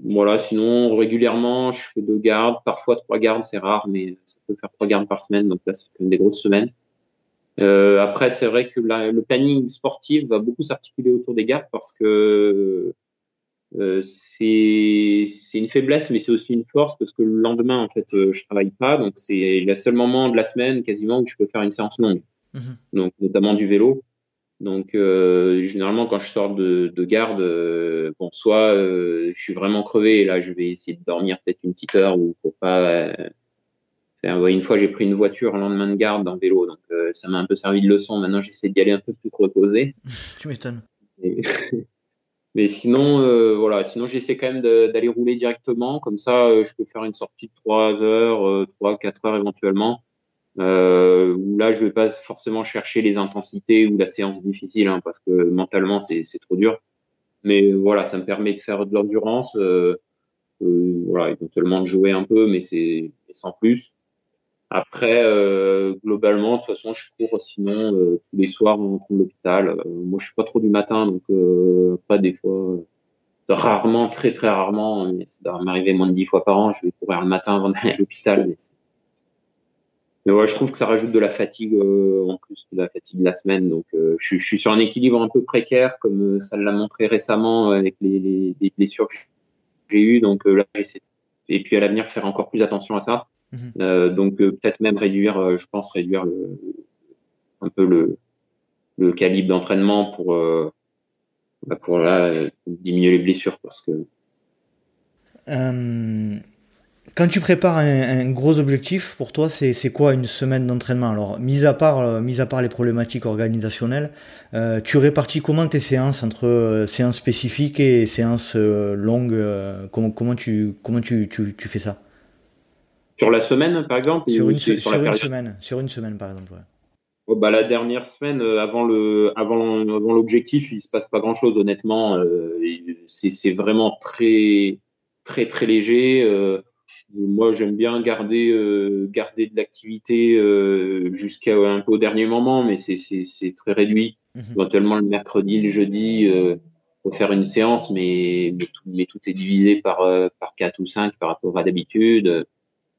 voilà, sinon régulièrement je fais deux gardes, parfois trois gardes, c'est rare, mais ça peut faire trois gardes par semaine, donc là c'est des grosses semaines. Euh, après, c'est vrai que le planning sportif va beaucoup s'articuler autour des gaps parce que euh, c'est une faiblesse, mais c'est aussi une force parce que le lendemain, en fait, euh, je travaille pas, donc c'est le seul moment de la semaine quasiment où je peux faire une séance longue, mhm. donc notamment du vélo. Donc euh, généralement, quand je sors de, de garde, euh, bon, soit je suis vraiment crevé et là, je vais essayer de dormir peut-être une petite heure ou pour pas une fois, j'ai pris une voiture le lendemain de garde en vélo, donc euh, ça m'a un peu servi de leçon. Maintenant, j'essaie d'y aller un peu plus reposé. tu m'étonnes. Mais sinon, euh, voilà, sinon j'essaie quand même d'aller rouler directement, comme ça, euh, je peux faire une sortie de 3 heures, 3, 4 heures éventuellement. Euh, où là, je vais pas forcément chercher les intensités ou la séance difficile, hein, parce que mentalement, c'est trop dur. Mais voilà, ça me permet de faire de l'endurance, voilà, éventuellement de jouer un peu, mais c'est sans plus. Après, euh, globalement, de toute façon, je cours sinon euh, tous les soirs en rentrant de l'hôpital. Euh, moi, je suis pas trop du matin, donc pas des fois, rarement, très très rarement, mais ça doit m'arriver moins de dix fois par an. Je vais courir le matin avant d'aller à l'hôpital. Mais, mais ouais, je trouve que ça rajoute de la fatigue en plus de la fatigue de la semaine. Donc, je, je, suis sur un équilibre un peu précaire, comme ça l'a montré récemment avec les, les, les blessures que j'ai eues. Donc là, j'essaie et puis à l'avenir faire encore plus attention à ça. Mhm. Euh, donc euh, peut-être même réduire, euh, je pense réduire le, un peu le, le calibre d'entraînement pour bah, pour là, diminuer les blessures parce que quand tu prépares un, gros objectif, pour toi, c'est quoi une semaine d'entraînement? Alors, mis à part, mis à part les problématiques organisationnelles, tu répartis comment tes séances entre séances spécifiques et séances longues comment, comment, tu, comment tu, tu, tu fais ça? Sur la semaine, par exemple Sur, une, semaine. Sur une semaine, par exemple. Oh, bah, la dernière semaine, euh, avant le, avant, avant l'objectif, il se passe pas grand chose, honnêtement. Euh, c'est vraiment très, très, très léger. Euh, moi, j'aime bien garder, garder de l'activité jusqu'à un peu au dernier moment, mais c'est très réduit. Mhm. Éventuellement le mercredi, le jeudi, euh, pour faire une séance, mais, mais, tout, est divisé par, euh, par 4 ou 5 par rapport à d'habitude.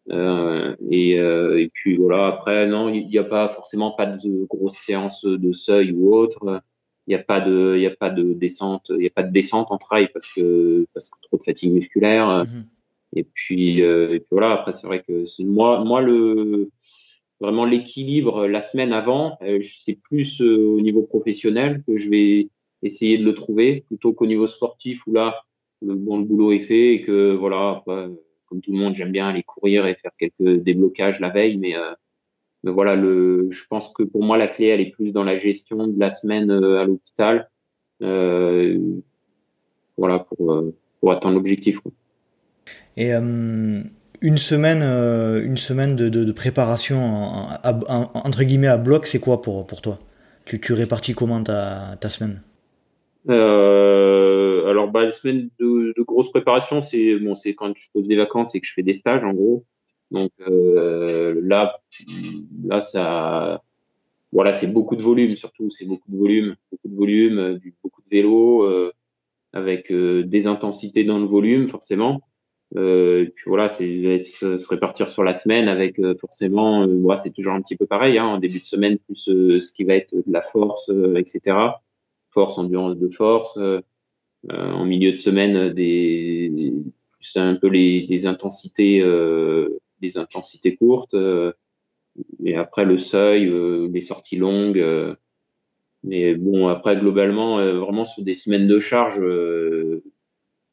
Euh, et, euh, et puis voilà, après, non, il n'y a pas forcément pas de grosses séances de seuil ou autre. Il n'y a pas de, il y a pas de descente, il n'y a pas de descente en trail parce que, parce que trop de fatigue musculaire. Mhm. Et puis, euh, et puis voilà, après, c'est vrai que moi, moi, le, vraiment l'équilibre la semaine avant, euh, c'est plus euh, au niveau professionnel que je vais essayer de le trouver plutôt qu'au niveau sportif où là, le bon le boulot est fait et que voilà, comme tout le monde, j'aime bien aller courir et faire quelques déblocages la veille, mais, euh, mais voilà, le, je pense que pour moi la clé, elle est plus dans la gestion de la semaine à l'hôpital, euh, voilà pour pour atteindre l'objectif. Et une semaine, euh, une semaine de, de, de préparation entre guillemets à bloc, c'est quoi pour, pour toi? Tu, tu répartis comment ta, ta semaine? Euh, bah, une semaine de, de grosse préparation, c'est bon, c'est quand je pose des vacances et que je fais des stages, en gros. Donc euh, là, là, ça, voilà, c'est beaucoup de volume, surtout, c'est beaucoup de volume, beaucoup de volume, euh, beaucoup de vélo, euh, avec des intensités dans le volume, forcément. Euh, puis voilà, c'est se répartir sur la semaine avec euh, forcément, euh, c'est toujours un petit peu pareil. Hein, en début de semaine, plus euh, ce qui va être de la force, etc. Force, endurance de force. En milieu de semaine, des, c'est un peu les, les intensités, les intensités courtes. et après le seuil, les sorties longues. mais bon, après globalement, vraiment sur des semaines de charge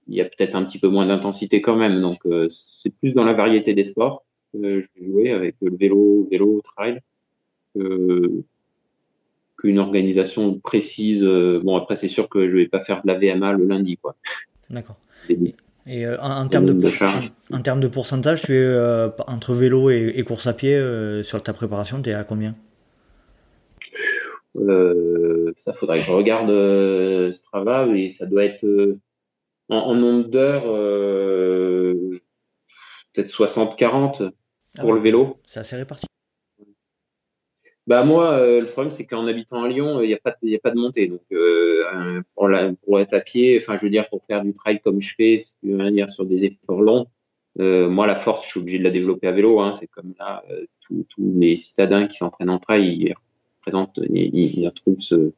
il y a peut-être un petit peu moins d'intensité quand même. Donc, euh, c'est plus dans la variété des sports que je vais jouer avec le vélo, vélo, trail, qu'une organisation précise. Euh, bon, après, c'est sûr que je vais pas faire de la VMA le lundi, quoi. D'accord. Et euh, en, termes de, en, termes de pourcentage, tu es entre vélo et, course à pied sur ta préparation, tu es à combien? Ça faudrait que je regarde Strava et ça doit être en, nombre d'heures, euh, peut-être 60-40 ah pour le vélo. C'est assez réparti. Bah moi, euh, le problème c'est qu'en habitant à Lyon, il n'y a pas, a pas de montée. Donc euh, pour, la, pour être à pied, enfin je veux dire pour faire du trail comme je fais, veux dire sur des efforts longs, euh, moi la force, je suis obligé de la développer à vélo. Hein, c'est comme là, tous les citadins qui s'entraînent en trail, ils présentent, ils, ils retrouvent ce,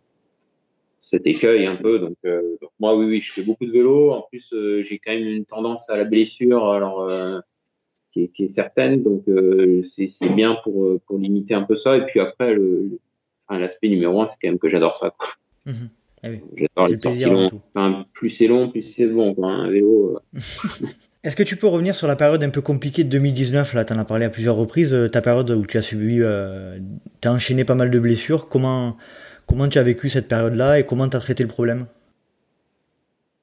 cet écueil un peu. Donc, donc, moi, oui, oui, je fais beaucoup de vélo. En plus, j'ai quand même une tendance à la blessure, alors qui est, qui, est, certaine. Donc, c'est bien pour pour limiter un peu ça. Et puis après, le, l'aspect numéro un, c'est quand même que j'adore ça. Quoi. Mmh ah oui. J'adore les sorties longues. Enfin, plus c'est long, plus c'est bon. Quoi, un vélo. Est-ce que tu peux revenir sur la période un peu compliquée de 2019 Là, tu en as parlé à plusieurs reprises. Ta période où tu as subi, euh, tu as enchaîné pas mal de blessures. Comment Comment tu as vécu cette période-là et comment tu as traité le problème?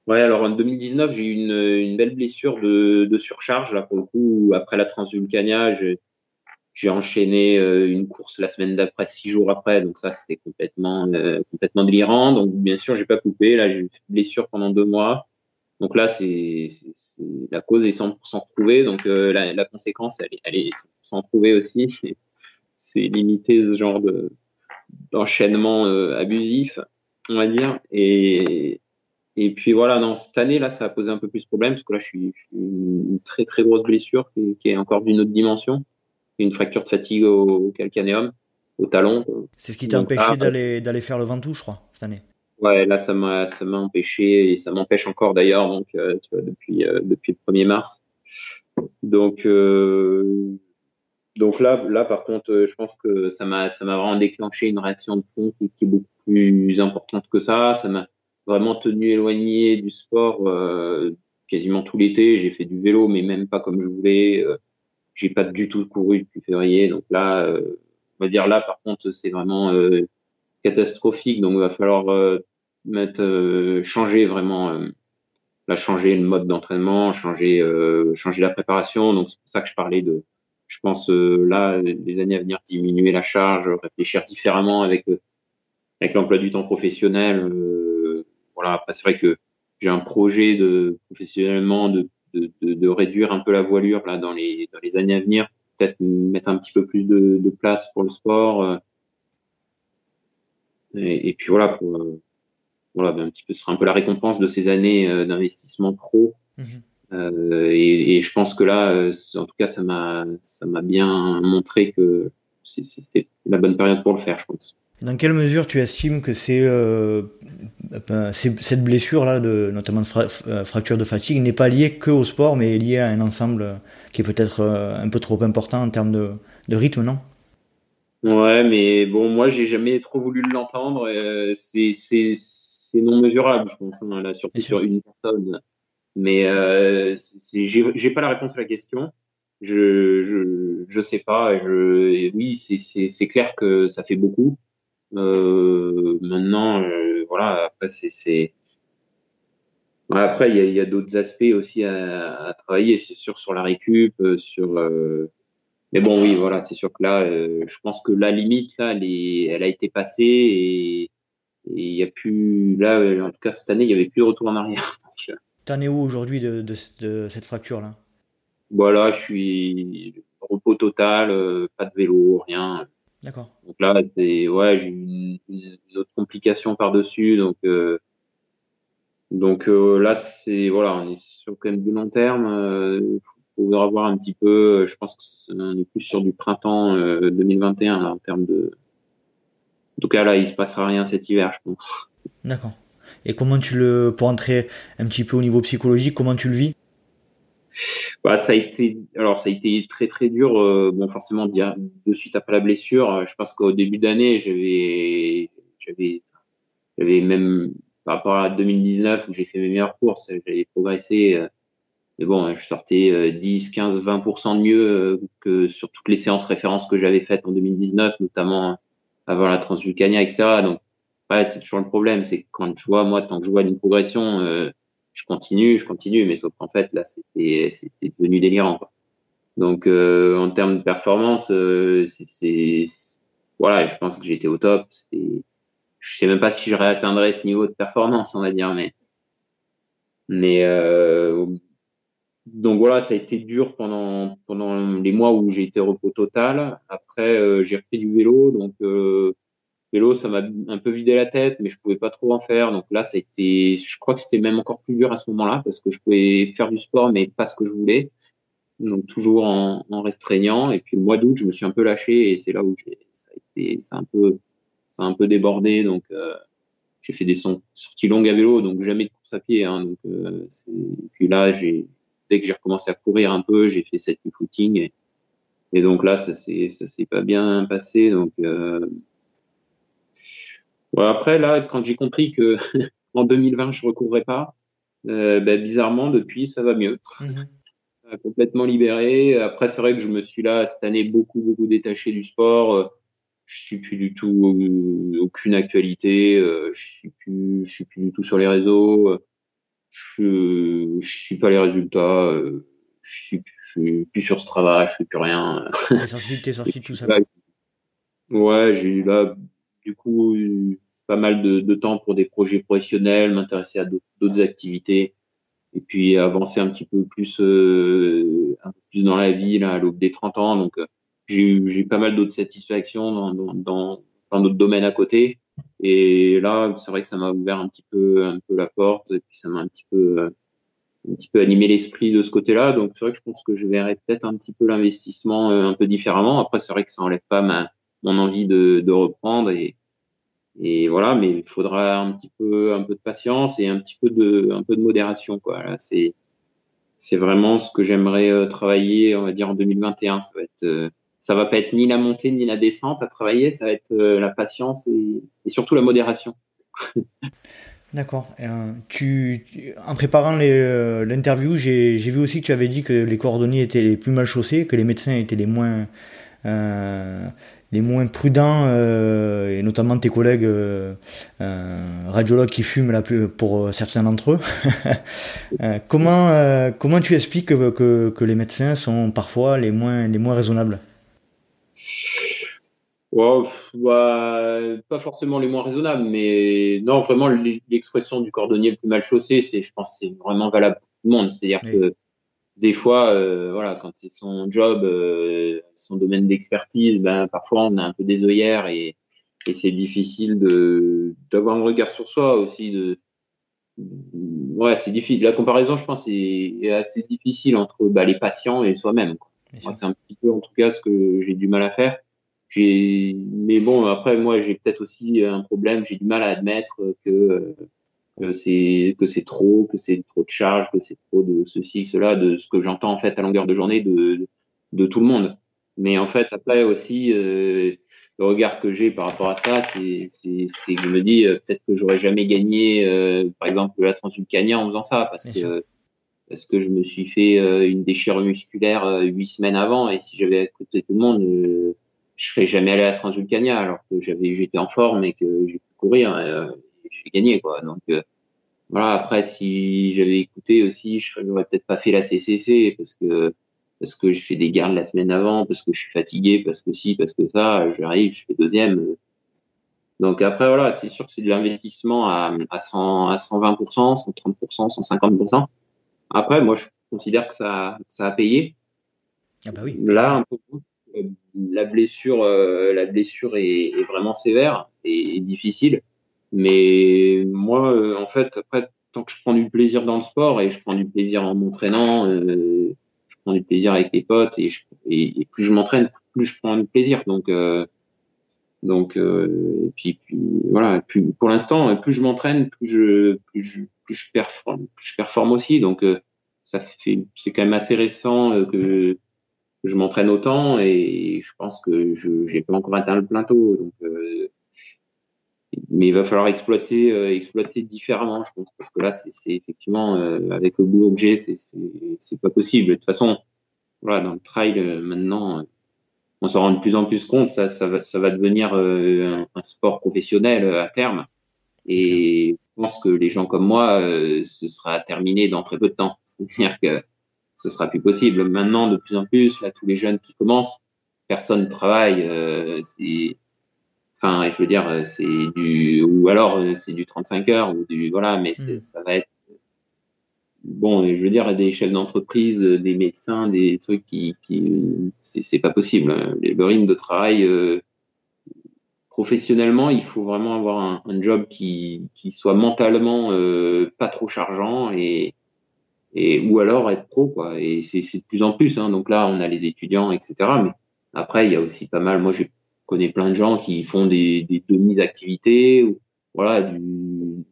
Ouais, alors en 2019, j'ai eu une, une, belle blessure de, de, surcharge. Là, pour le coup, après la Transvulcania, j'ai enchaîné euh, une course la semaine d'après, six jours après. Donc ça, c'était complètement, euh, complètement délirant. Donc bien sûr, j'ai pas coupé. Là, j'ai eu une blessure pendant deux mois. Donc là, c'est la cause est 100% retrouvée. Donc euh, la, la, conséquence, elle elle est 100% trouvée aussi. C'est limiter ce genre de, d'enchaînement euh, abusif, on va dire. Et, et puis voilà, dans cette année là, ça a posé un peu plus de problème parce que là, je suis, une très très grosse blessure qui, est encore d'une autre dimension, une fracture de fatigue au, calcanéum, au talon. C'est ce qui t'a empêché d'aller d'aller faire le Ventoux, je crois, cette année. Ouais, là, ça m'a ça m'a empêché et ça m'empêche encore d'ailleurs, donc euh, tu vois, depuis euh, depuis le 1er mars. Donc euh, donc là, là, par contre, je pense que ça m'a, ça m'a vraiment déclenché une réaction de fond qui, est beaucoup plus importante que ça. Ça m'a vraiment tenu éloigné du sport euh, quasiment tout l'été. J'ai fait du vélo, mais même pas comme je voulais. Euh, j'ai pas du tout couru depuis février. Donc là, euh, on va dire là, par contre, c'est vraiment euh, catastrophique. Donc il va falloir mettre, changer vraiment. là, changer le mode d'entraînement, changer, changer la préparation. Donc c'est pour ça que je parlais de je pense euh, là, les années à venir, diminuer la charge, réfléchir différemment avec euh, avec l'emploi du temps professionnel. Euh, voilà. Après, c'est vrai que j'ai un projet de professionnellement de, de, de, de, réduire un peu la voilure là dans les dans les années à venir. Peut-être mettre un petit peu plus de, de place pour le sport. Et, puis voilà, pour, voilà, ben, un petit peu, ce sera un peu la récompense de ces années d'investissement pro. Mhm. Euh, et, et, je pense que là, en tout cas, ça m'a, ça m'a bien montré que c'était la bonne période pour le faire, je pense. Dans quelle mesure tu estimes que c'est, euh, ben, cette blessure-là, de, notamment de euh, fracture de fatigue, n'est pas liée que au sport, mais est liée à un ensemble qui est peut-être euh, un peu trop important en termes de, de rythme, non? Ouais, mais bon, moi, j'ai jamais trop voulu l'entendre. c'est, c'est, c'est non mesurable, je pense, hein, là, surtout sur une personne. Mais euh, j'ai pas la réponse à la question je je je sais pas je oui c'est c'est clair que ça fait beaucoup euh, maintenant euh, voilà après c'est après il y a, d'autres aspects aussi à, à travailler. C'est sûr sur la récup euh, sur euh, mais bon oui voilà c'est sûr que là euh, je pense que la limite là elle, est, elle a été passée et il y a plus là en tout cas cette année il y avait plus de retour en arrière. T'en es où aujourd'hui de, de, de cette fracture là voilà, je suis repos total, euh, pas de vélo, rien. D'accord. Donc là, c'est ouais, j'ai une, une, autre complication par dessus, donc euh, donc euh, là, c'est voilà, on est sur quand même du long terme. Il faudra voir un petit peu. Je pense qu'on est plus sur du printemps 2021 là, en termes de. En tout cas, là, il se passera rien cet hiver, je pense. D'accord. Et comment tu le, pour entrer un petit peu au niveau psychologique, comment tu le vis? Bah, ça a été, alors ça a été très très dur. Euh, bon, forcément, de suite après la blessure, euh, je pense qu'au début d'année, j'avais, j'avais, j'avais même par rapport à 2019 où j'ai fait mes meilleures courses, j'avais progressé. Euh, mais bon, je sortais 10, 15, 20% de mieux que sur toutes les séances références que j'avais faites en 2019, notamment avant la Transvulcania, etc. Donc, ouais, c'est toujours le problème, c'est quand je vois, moi, tant que je vois une progression, je continue, je continue, mais sauf qu'en fait là c'était devenu délirant. Quoi. Donc euh, en termes de performance, euh, c'est voilà, je pense que j'étais au top. Je sais même pas si je réatteindrais ce niveau de performance, on va dire, mais mais euh, donc voilà, ça a été dur pendant pendant les mois où j'ai été repos total. Après, euh, j'ai refait du vélo, donc euh, vélo, ça m'a un peu vidé la tête, mais je pouvais pas trop en faire. Donc là, ça a été, je crois que c'était même encore plus dur à ce moment-là parce que je pouvais faire du sport, mais pas ce que je voulais. Donc toujours en, en restreignant. Et puis le mois d'août, je me suis un peu lâché et c'est là où ça a été, ça un peu, ça un peu débordé. Donc euh, j'ai fait des sorties longues à vélo, donc jamais de course à pied. Hein, donc euh, et puis là, j'ai, dès que j'ai recommencé à courir un peu, j'ai fait cette footing et, et donc là, ça s'est, ça s'est pas bien passé. Donc euh, après, là, quand j'ai compris que en 2020, je recourrais pas, euh, ben, bizarrement, depuis, ça va mieux. Ça a complètement libéré. Après, c'est vrai que je me suis là, cette année, beaucoup, beaucoup détaché du sport. Je suis plus du tout aucune actualité. Je suis plus, je suis plus du tout sur les réseaux. Je, je suis pas les résultats. Je suis, je suis plus sur Strava. Je fais plus rien. T'es sorti, t'es sorti tout ça. Ouais, j'ai eu là, du coup, pas mal de, de temps pour des projets professionnels, m'intéresser à d'autres activités et puis avancer un petit peu plus euh, un peu plus dans la vie là à l'aube des 30 ans. Donc euh, j'ai eu pas mal d'autres satisfactions dans dans dans, dans d'autres domaines à côté. Et là c'est vrai que ça m'a ouvert un petit peu un peu la porte et puis ça m'a un petit peu un petit peu animé l'esprit de ce côté-là. Donc c'est vrai que je pense que je verrai peut-être un petit peu l'investissement euh, un peu différemment. Après c'est vrai que ça enlève pas ma mon envie de, de reprendre et et voilà, mais il faudra un petit peu, un peu de patience et un petit peu de, un peu de modération, quoi. C'est, c'est vraiment ce que j'aimerais euh, travailler, on va dire en 2021. Ça va être, euh, ça va pas être ni la montée ni la descente à travailler, ça va être euh, la patience et, et, surtout la modération. D'accord. tu, en préparant l'interview, j'ai vu aussi que tu avais dit que les coordonnées étaient les plus mal chaussés, que les médecins étaient les moins les moins prudents, euh, et notamment tes collègues euh, euh, radiologues qui fument plus, pour certains d'entre eux. comment, comment tu expliques que, que, que, les médecins sont parfois les moins, les moins raisonnables? Bah, pas forcément les moins raisonnables, mais non, vraiment l'expression du cordonnier le plus mal chaussé, c'est, je pense, c'est vraiment valable pour tout le monde. C'est-à-dire que des fois, euh, voilà, quand c'est son job, euh, son domaine d'expertise, ben parfois on a un peu des œillères et et c'est difficile de d'avoir un regard sur soi aussi de ouais c'est difficile. La comparaison je pense est, assez difficile entre bah, les patients et soi-même c'est un petit peu en tout cas ce que j'ai du mal à faire. J'ai mais bon après moi j'ai peut-être aussi un problème j'ai du mal à admettre que que c'est que c'est trop que c'est trop de charge que c'est trop de ceci cela de ce que j'entends en fait à longueur de journée de de tout le monde. Mais en fait après aussi euh, le regard que j'ai par rapport à ça, c'est que je me dis euh, peut-être que j'aurais jamais gagné, euh, par exemple, la Transvulcania en faisant ça, parce que parce que je me suis fait euh, une déchirure musculaire huit semaines avant, et si j'avais écouté tout le monde, je serais jamais allé à la Transvulcania, alors que j'avais j'étais en forme et que j'ai pu courir, et, j'ai gagné quoi. Donc voilà. Après, si j'avais écouté aussi, je n'aurais peut-être pas fait la CCC parce que parce que j'ai fait des gardes la semaine avant, parce que je suis fatigué, parce que si, parce que ça, j'arrive, je fais deuxième. Donc après, voilà, c'est sûr que c'est de l'investissement à, à, 100, à 120%, 130%, 150%. Après, moi, je considère que ça, ça a payé. Ah bah oui. Là, un peu, la blessure, euh, la blessure est, est, vraiment sévère et, difficile. Mais moi, euh, en fait, après, tant que je prends du plaisir dans le sport et je prends du plaisir en m'entraînant, euh, du plaisir avec les potes et, et, plus je m'entraîne, plus je prends du plaisir. Donc, euh, donc, euh, et puis, puis voilà. Plus, pour l'instant, plus je m'entraîne, plus je, plus je, plus je performe, plus je performe aussi. Donc, euh, ça fait, c'est quand même assez récent euh, que je m'entraîne autant et je pense que je j'ai pas encore atteint le plateau. Donc, euh, mais il va falloir exploiter euh, exploiter différemment je pense parce que là c'est effectivement euh, avec le boulot que j'ai c'est c'est pas possible. De toute façon voilà dans le trail euh, maintenant on s'en rend de plus en plus compte. Ça ça va ça va devenir un, un, sport professionnel à terme. Et je pense que les gens comme moi ce sera terminé dans très peu de temps. C'est-à-dire que ce sera plus possible. Maintenant de plus en plus là tous les jeunes qui commencent personne ne travaille c'est Enfin, je veux dire, euh, c'est du ou alors euh, c'est du 35 heures ou du voilà, mais mm. ça va être bon. Je veux dire, des chefs d'entreprise, euh, des médecins, des trucs qui, qui c'est pas possible. Hein. Le rythme de travail euh, professionnellement, il faut vraiment avoir un, un job qui, qui soit mentalement euh, pas trop chargeant et et ou alors être pro quoi. Et c'est de plus en plus. Hein. Donc là, on a les étudiants, etc. Mais après, il y a aussi pas mal. Moi, j'ai connais plein de gens qui font des, des demi-activités, voilà, du,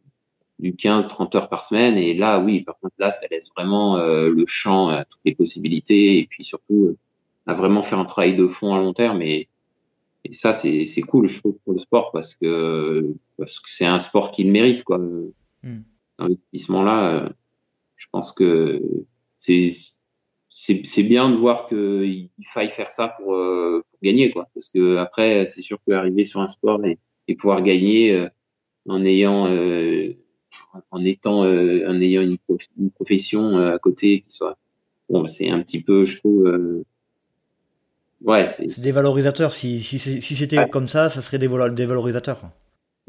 du 15-30 heures par semaine. Et là, oui, par contre, là, ça laisse vraiment euh, le champ à toutes les possibilités. Et puis surtout, euh, à vraiment faire un travail de fond à long terme. Et, et ça, c'est cool, je trouve, pour le sport, parce que parce que c'est un sport qui le mérite, quoi. Mm. Cet investissement-là, euh, je pense que c'est c'est bien de voir qu'il faille faire ça pour, euh, pour, gagner, quoi. Parce que après, c'est sûr qu'arriver sur un sport et, et pouvoir gagner euh, en ayant, euh, en étant, euh, en ayant une, une profession à côté qui soit, bon, c'est un petit peu, je trouve. ouais, c'est dévalorisateur. Si, si, si c'était comme ça, ça serait dévalorisateur.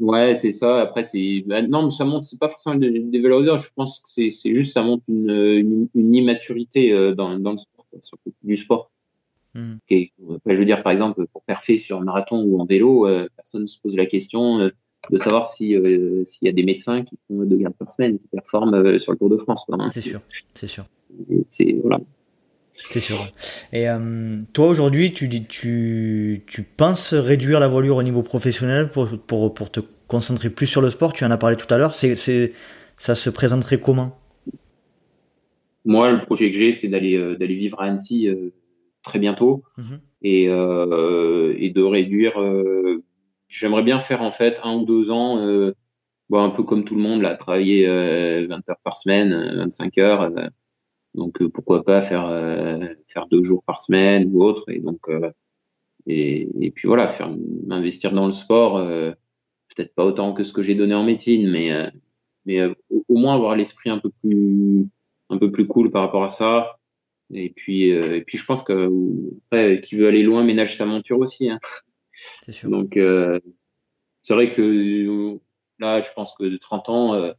Ouais, c'est ça. Après, c'est bah, non, mais ça montre. C'est pas forcément des, des valorisateurs. Je pense que c'est c'est juste ça montre une, une, une immaturité euh, dans dans le sport, surtout du sport. Hmm. Et, je veux dire, par exemple, pour perfer sur un marathon ou en vélo, euh, personne ne se pose la question euh, de savoir si s'il y a des médecins qui font deux gardes par semaine qui performent sur le Tour de France. Hein. C'est sûr, c'est sûr. C'est voilà. C'est sûr. Et euh, toi aujourd'hui, tu, tu, tu penses réduire la voilure au niveau professionnel pour, pour, pour te concentrer plus sur le sport? Tu en as parlé tout à l'heure. C'est, ça se présenterait comment? Moi, le projet que j'ai, c'est d'aller, euh, d'aller vivre à Annecy euh, très bientôt mhm. et, et de réduire. J'aimerais bien faire en fait un ou deux ans, bon, un peu comme tout le monde, là, travailler 20 heures par semaine, 25 heures donc euh, pourquoi pas faire euh, faire deux jours par semaine ou autre et donc euh, et, et, puis voilà faire m'investir dans le sport peut-être pas autant que ce que j'ai donné en médecine mais mais au, moins avoir l'esprit un peu plus un peu plus cool par rapport à ça et puis et puis je pense que après, qui veut aller loin ménage sa monture aussi hein. sûr. donc c'est vrai que là je pense que de 30 ans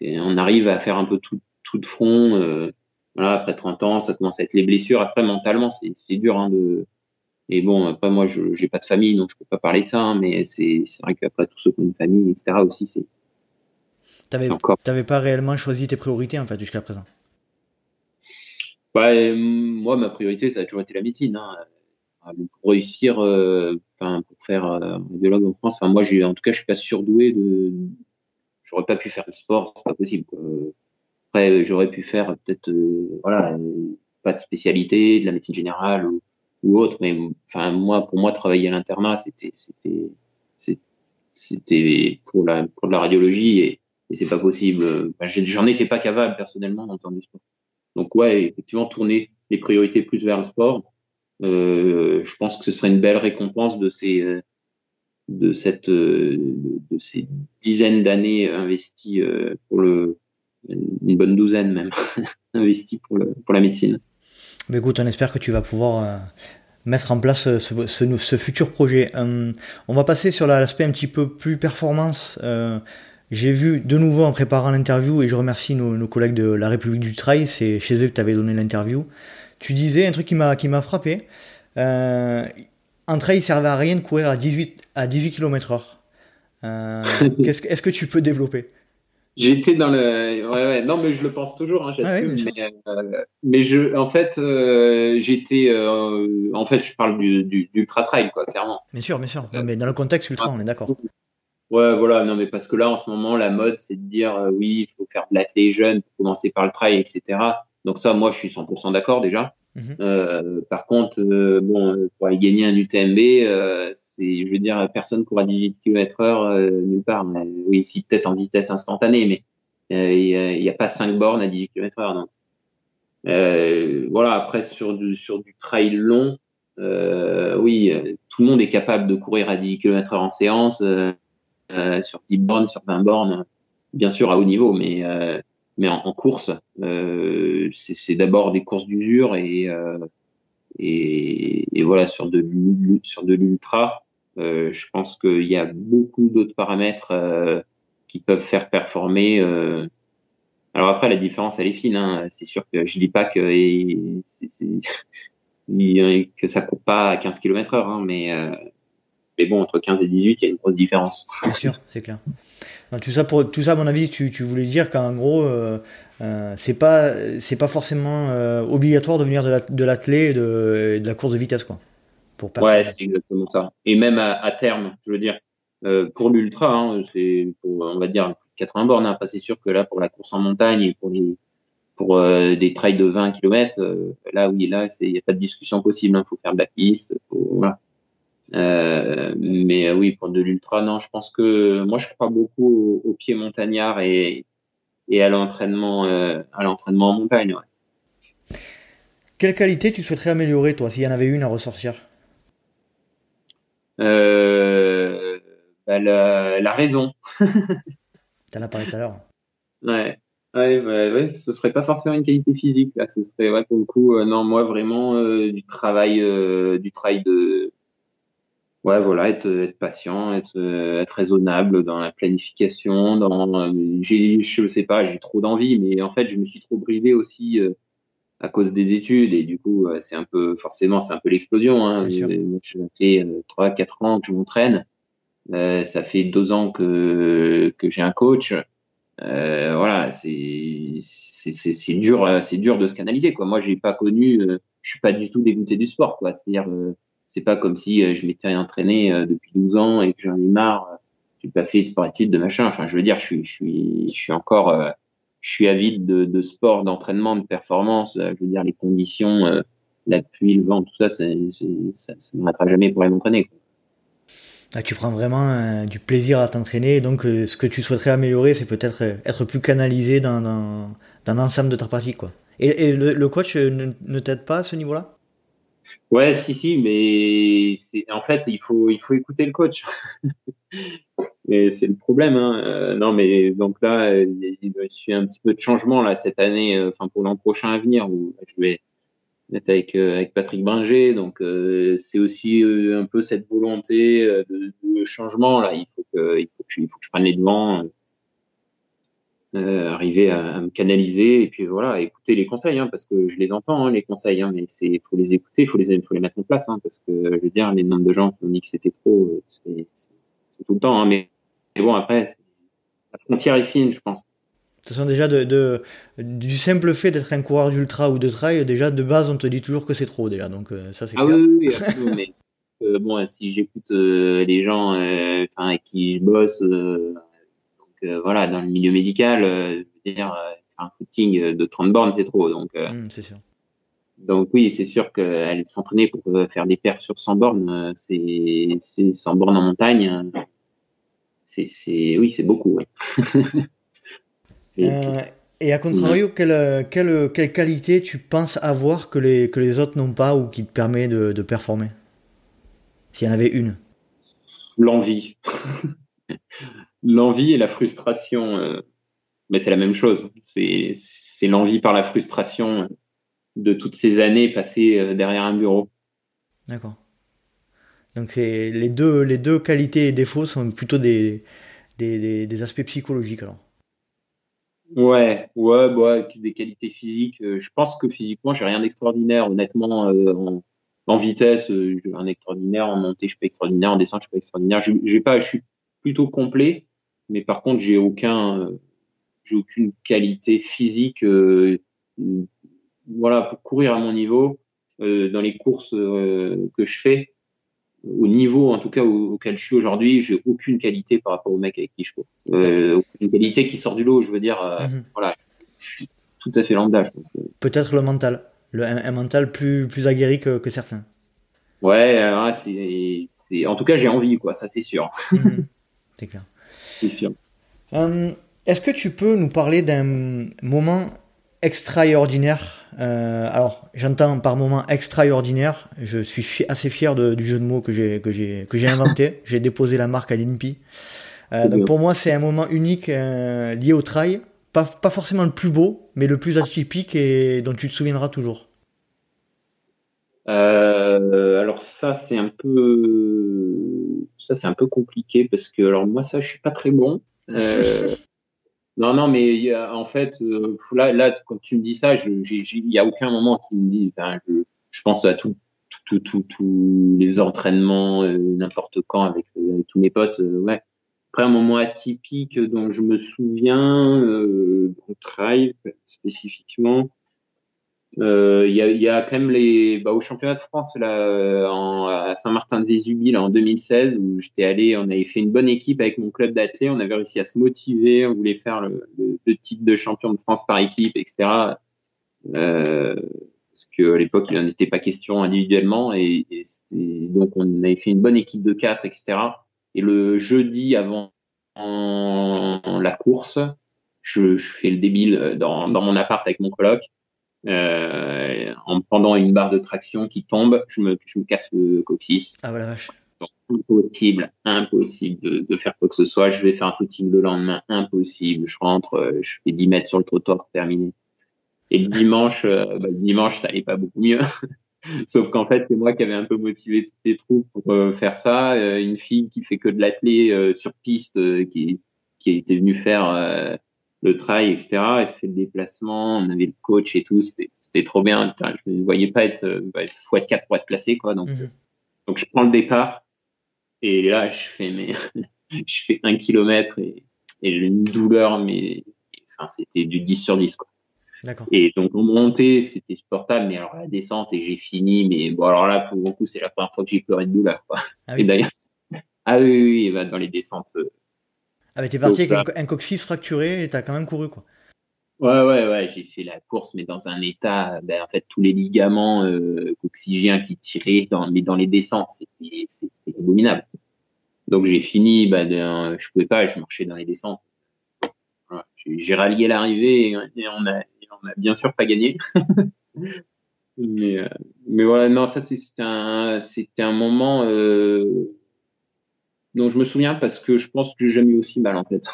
on arrive à faire un peu tout tout de front voilà, après 30 ans, ça commence à être les blessures. Après, mentalement, c'est dur hein, de. Et bon, après, moi, je n'ai pas de famille, donc je peux pas parler de ça, hein, mais c'est vrai qu'après, tous ceux qui ont une famille, etc., aussi, c'est. Tu n'avais pas réellement choisi tes priorités, en fait, jusqu'à présent? Bah, Moi, ma priorité, ça a toujours été la médecine. Hein. Pour réussir, euh, enfin, pour faire euh, radiologue en France, enfin, moi, en tout cas, je suis pas surdoué de. J'aurais pas pu faire le sport, c'est pas possible. Quoi. Après, j'aurais pu faire peut-être, euh, voilà, pas de spécialité, de la médecine générale ou autre. Mais enfin, moi, pour moi, travailler à l'internat, c'était, c'était, c'était pour la, pour la radiologie et, c'est pas possible. j'en étais pas capable personnellement en temps du sport. Donc ouais, effectivement, tourner les priorités plus vers le sport. Euh, je pense que ce serait une belle récompense de ces de cette de ces dizaines d'années investies euh, pour le une bonne douzaine même investies pour le pour la médecine. Mais écoute, on espère que tu vas pouvoir euh, mettre en place ce, ce, futur projet. Euh, on va passer sur l'aspect un petit peu plus performance. Euh, j'ai vu de nouveau en préparant l'interview, et je remercie nos, collègues de la République du Trail, c'est chez eux que tu avais donné l'interview. Tu disais un truc qui m'a, qui m'a frappé. Euh, en trail, il servait à rien de courir à 18, à 18 km heure. est-ce que tu peux développer? J'étais dans le. Ouais, ouais, non, mais je le pense toujours, hein, j'assume. mais, euh, mais, je, en fait, euh, j'étais. Euh, en fait, je parle du, du, d'ultra trail, quoi, clairement. Bien sûr, bien sûr. mais dans le contexte ultra, on est d'accord. Ouais, voilà. Non, mais parce que là, en ce moment, la mode, c'est de dire oui, il faut faire de l'athlète jeune, commencer par le trail, etc. Donc, ça, moi, je suis 100% d'accord déjà. Mhm. Euh, par contre, euh, bon, pour aller gagner un UTMB, euh, c'est, je veux dire, personne court à 18 km heure nulle part. Mais, oui, si peut-être en vitesse instantanée, mais il n'y a, pas 5 bornes à 18 km heure. Donc, voilà. Après, sur du sur du trail long, oui, tout le monde est capable de courir à 10 km heure en séance, sur 10 bornes, sur 20 bornes, bien sûr à haut niveau, mais mais en, course, euh, c'est d'abord des courses d'usure et, euh, et, et, voilà sur de sur de l'ultra, euh, je pense qu'il y a beaucoup d'autres paramètres euh, qui peuvent faire performer. Euh. Alors après, la différence elle est fine. Hein. C'est sûr que je dis pas que c'est que ça court pas à 15 km heure, hein, mais mais bon, entre 15 et 18, il y a une grosse différence. Bien sûr, c'est clair tout ça, pour, tout ça, à mon avis, tu, tu voulais dire qu'en gros, euh, euh, c'est pas, c'est pas forcément euh, obligatoire de venir de, la, de et de, de, la course de vitesse, quoi. Ouais, c'est exactement ça. Et même à, terme, je veux dire, euh, pour l'ultra, hein, c'est, on va dire, 80 bornes. Hein, c'est sûr que là, pour la course en montagne et pour les, pour euh, des trails de 20 km, là, oui, là, il n'y a pas de discussion possible. Il hein, faut faire de la piste. Voilà. Euh, mais euh, oui, pour de l'ultra, non, je pense que moi, je crois beaucoup au, pied montagnard et, et à l'entraînement, euh, à l'entraînement en montagne. Ouais. Quelle qualité tu souhaiterais améliorer, toi, s'il y en avait une à ressortir? Bah, la, la, raison. T'en as parlé tout à l'heure. Ouais. Ouais, bah, ouais, ce serait pas forcément une qualité physique là, ce serait ouais, pour le coup non moi vraiment du travail du travail de ouais, voilà, être, être patient, être, être raisonnable dans la planification. Dans, j'ai, je sais pas, j'ai trop d'envie, mais en fait, je me suis trop brivé aussi euh, à cause des études et du coup, euh, c'est un peu, forcément, c'est un peu l'explosion. Hein. Je, fais euh, trois, quatre ans que je m'entraîne. Euh, ça fait deux ans que que j'ai un coach. Euh, voilà, c'est c'est c'est dur, c'est dur de se canaliser quoi. Moi, j'ai pas connu, je suis pas du tout dégoûté du sport quoi. C'est-à-dire c'est pas comme si euh, je m'étais entraîné euh, depuis 12 ans et que j'en ai marre. Euh, j'ai pas fait de sport études, de machin. Enfin, je veux dire, je suis, encore, je suis avide de, sport, d'entraînement, de performance. je veux dire, les conditions, la pluie, le vent, tout ça, ça, ne m'attrape jamais pour aller m'entraîner. Ah, tu prends vraiment du plaisir à t'entraîner, donc ce que tu souhaiterais améliorer, c'est peut-être être plus canalisé dans, l'ensemble de ta pratique. Quoi. Et, le, coach ne t'aide pas à ce niveau-là? Ouais, si, si, mais c'est en fait, il faut, il faut écouter le coach. et c'est le problème. Hein. Euh, non, mais donc là, il y a un petit peu de changement là cette année, euh, enfin pour l'an prochain à venir où je vais être avec euh, avec Patrick Bringer. Donc c'est aussi un peu cette volonté de, de, changement là. Il faut que, il faut que, il faut que je prenne les devants arriver à, me canaliser et puis voilà, écouter les conseils, hein, parce que je les entends, hein, les conseils, hein, mais c'est faut les écouter, faut les faut les mettre en place, parce que je veux dire, les nombres de gens qui ont dit que c'était trop, c'est tout le temps, mais, mais bon après, la frontière est fine, je pense. De toute façon, déjà, de, du simple fait d'être un coureur d'ultra ou de trail, déjà, de base, on te dit toujours que c'est trop, déjà. Donc, euh, ça, c'est ah, Oui, oui, mais euh, bon, si j'écoute euh, les gens avec qui je bosse, voilà, dans le milieu médical, je veux dire, un footing de 30 bornes, c'est trop. Donc, mmh, c'est sûr. Donc oui, c'est sûr qu'elle s'entraîner pour faire des perfs sur 100 bornes, c'est 100 bornes en montagne. C'est oui, c'est beaucoup. Euh, et à contrario, quelle, quelle, quelle, qualité tu penses avoir que les, que les autres n'ont pas ou qui te permet de, de performer? S'il y en avait une L'envie. L'envie et la frustration. Euh, mais c'est la même chose. C'est l'envie par la frustration de toutes ces années passées euh, derrière un bureau. D'accord. Donc les deux, les deux qualités et défauts sont plutôt des, des, des, des aspects psychologiques alors. Ouais, ouais, ouais, des qualités physiques. Euh, je pense que physiquement, j'ai rien d'extraordinaire. Honnêtement, euh, en, en, vitesse, j'ai rien d'extraordinaire. En montée, je suis pas extraordinaire. En descente, je suis pas extraordinaire. J'ai pas, je suis plutôt complet, mais par contre, j'ai aucun, j'ai aucune qualité physique. voilà, pour courir à mon niveau dans les courses que je fais au niveau en tout cas auquel je suis aujourd'hui, j'ai aucune qualité par rapport au mec avec qui je cours. Euh, aucune qualité qui sort du lot, je veux dire. Euh, mhm. Voilà, je suis tout à fait lambda. Peut-être le mental, le, un, mental plus plus aguerri que, que certains. Ouais, c'est en tout cas j'ai envie quoi, ça c'est sûr. Mhm. C'est clair. C'est sûr. Euh, est-ce que tu peux nous parler d'un moment extraordinaire. Euh, alors, j'entends par moment extraordinaire. Je suis assez fier du jeu de mots que j'ai que j'ai que j'ai inventé. j'ai déposé la marque à l'INPI. Euh, donc pour moi, c'est un moment unique euh, lié au trail. Pas, pas forcément le plus beau, mais le plus atypique et dont tu te souviendras toujours. Alors ça, c'est un peu ça, c'est un peu compliqué parce que alors moi, ça, je suis pas très bon. Non, non, mais en fait, euh, là, là, quand tu me dis ça, il n'y a aucun moment qui me dit. Je, je pense à tous tout, tout, tout, les entraînements, euh, n'importe quand avec, euh, avec, tous mes potes. ouais. Après, un moment atypique dont je me souviens, euh, au trail spécifiquement, euh, il y, a, y, a, quand même les bah, au championnat de France là en, à Saint-Martin-de-Vésubie en 2016 où j'étais allé, on avait fait une bonne équipe avec mon club d'athlètes, on avait réussi à se motiver, on voulait faire le, le, titre de champion de France par équipe, etc. Euh, parce que à l'époque il n'en était pas question individuellement et, et donc on avait fait une bonne équipe de quatre, etc. Et le jeudi avant la course, je, je, fais le débile dans, dans mon appart avec mon coloc euh, en pendant une barre de traction qui tombe, je me, je me casse le coccyx. Ah voilà vache. Donc, impossible, impossible de, de, faire quoi que ce soit. Je vais faire un footing le lendemain, impossible. Je rentre, euh, je fais 10 mètres sur le trottoir, terminé. Et le dimanche, euh, bah, le dimanche, ça allait pas beaucoup mieux. Sauf qu'en fait, c'est moi qui avais un peu motivé toutes les troupes pour euh, faire ça. une fille qui fait que de l'athlé sur piste, qui, qui était venue faire le trail, etc. Elle fait le déplacement, on avait le coach et tout, c'était trop bien. je ne voyais pas être euh, bah, x 4 pour être placé, quoi. Donc, mhm. donc je prends le départ et là je fais mais je fais un kilomètre et, et j'ai une douleur, mais enfin c'était du 10 sur 10, quoi. Et donc en montée, c'était supportable, mais alors la descente et j'ai fini, mais bon alors là pour beaucoup c'est la première fois que j'ai pleuré de douleur, quoi. Ah oui. Et d'ailleurs, ah oui, oui, oui bah, dans les descentes ah, t'es parti avec un, coccyx fracturé et t'as quand même couru, quoi. Ouais, ouais, ouais, j'ai fait la course, mais dans un état, ben, en fait, tous les ligaments euh, coccygiens qui tiraient dans, mais dans les descentes, c'était abominable. Donc j'ai fini, ben, de, je pouvais pas, je marchais dans les descentes. Voilà. J'ai rallié l'arrivée et, on a, on a bien sûr pas gagné. mais, euh, mais voilà, non, ça c'était un, un moment. Euh, dont je me souviens parce que je pense que j'ai jamais eu aussi mal en fait.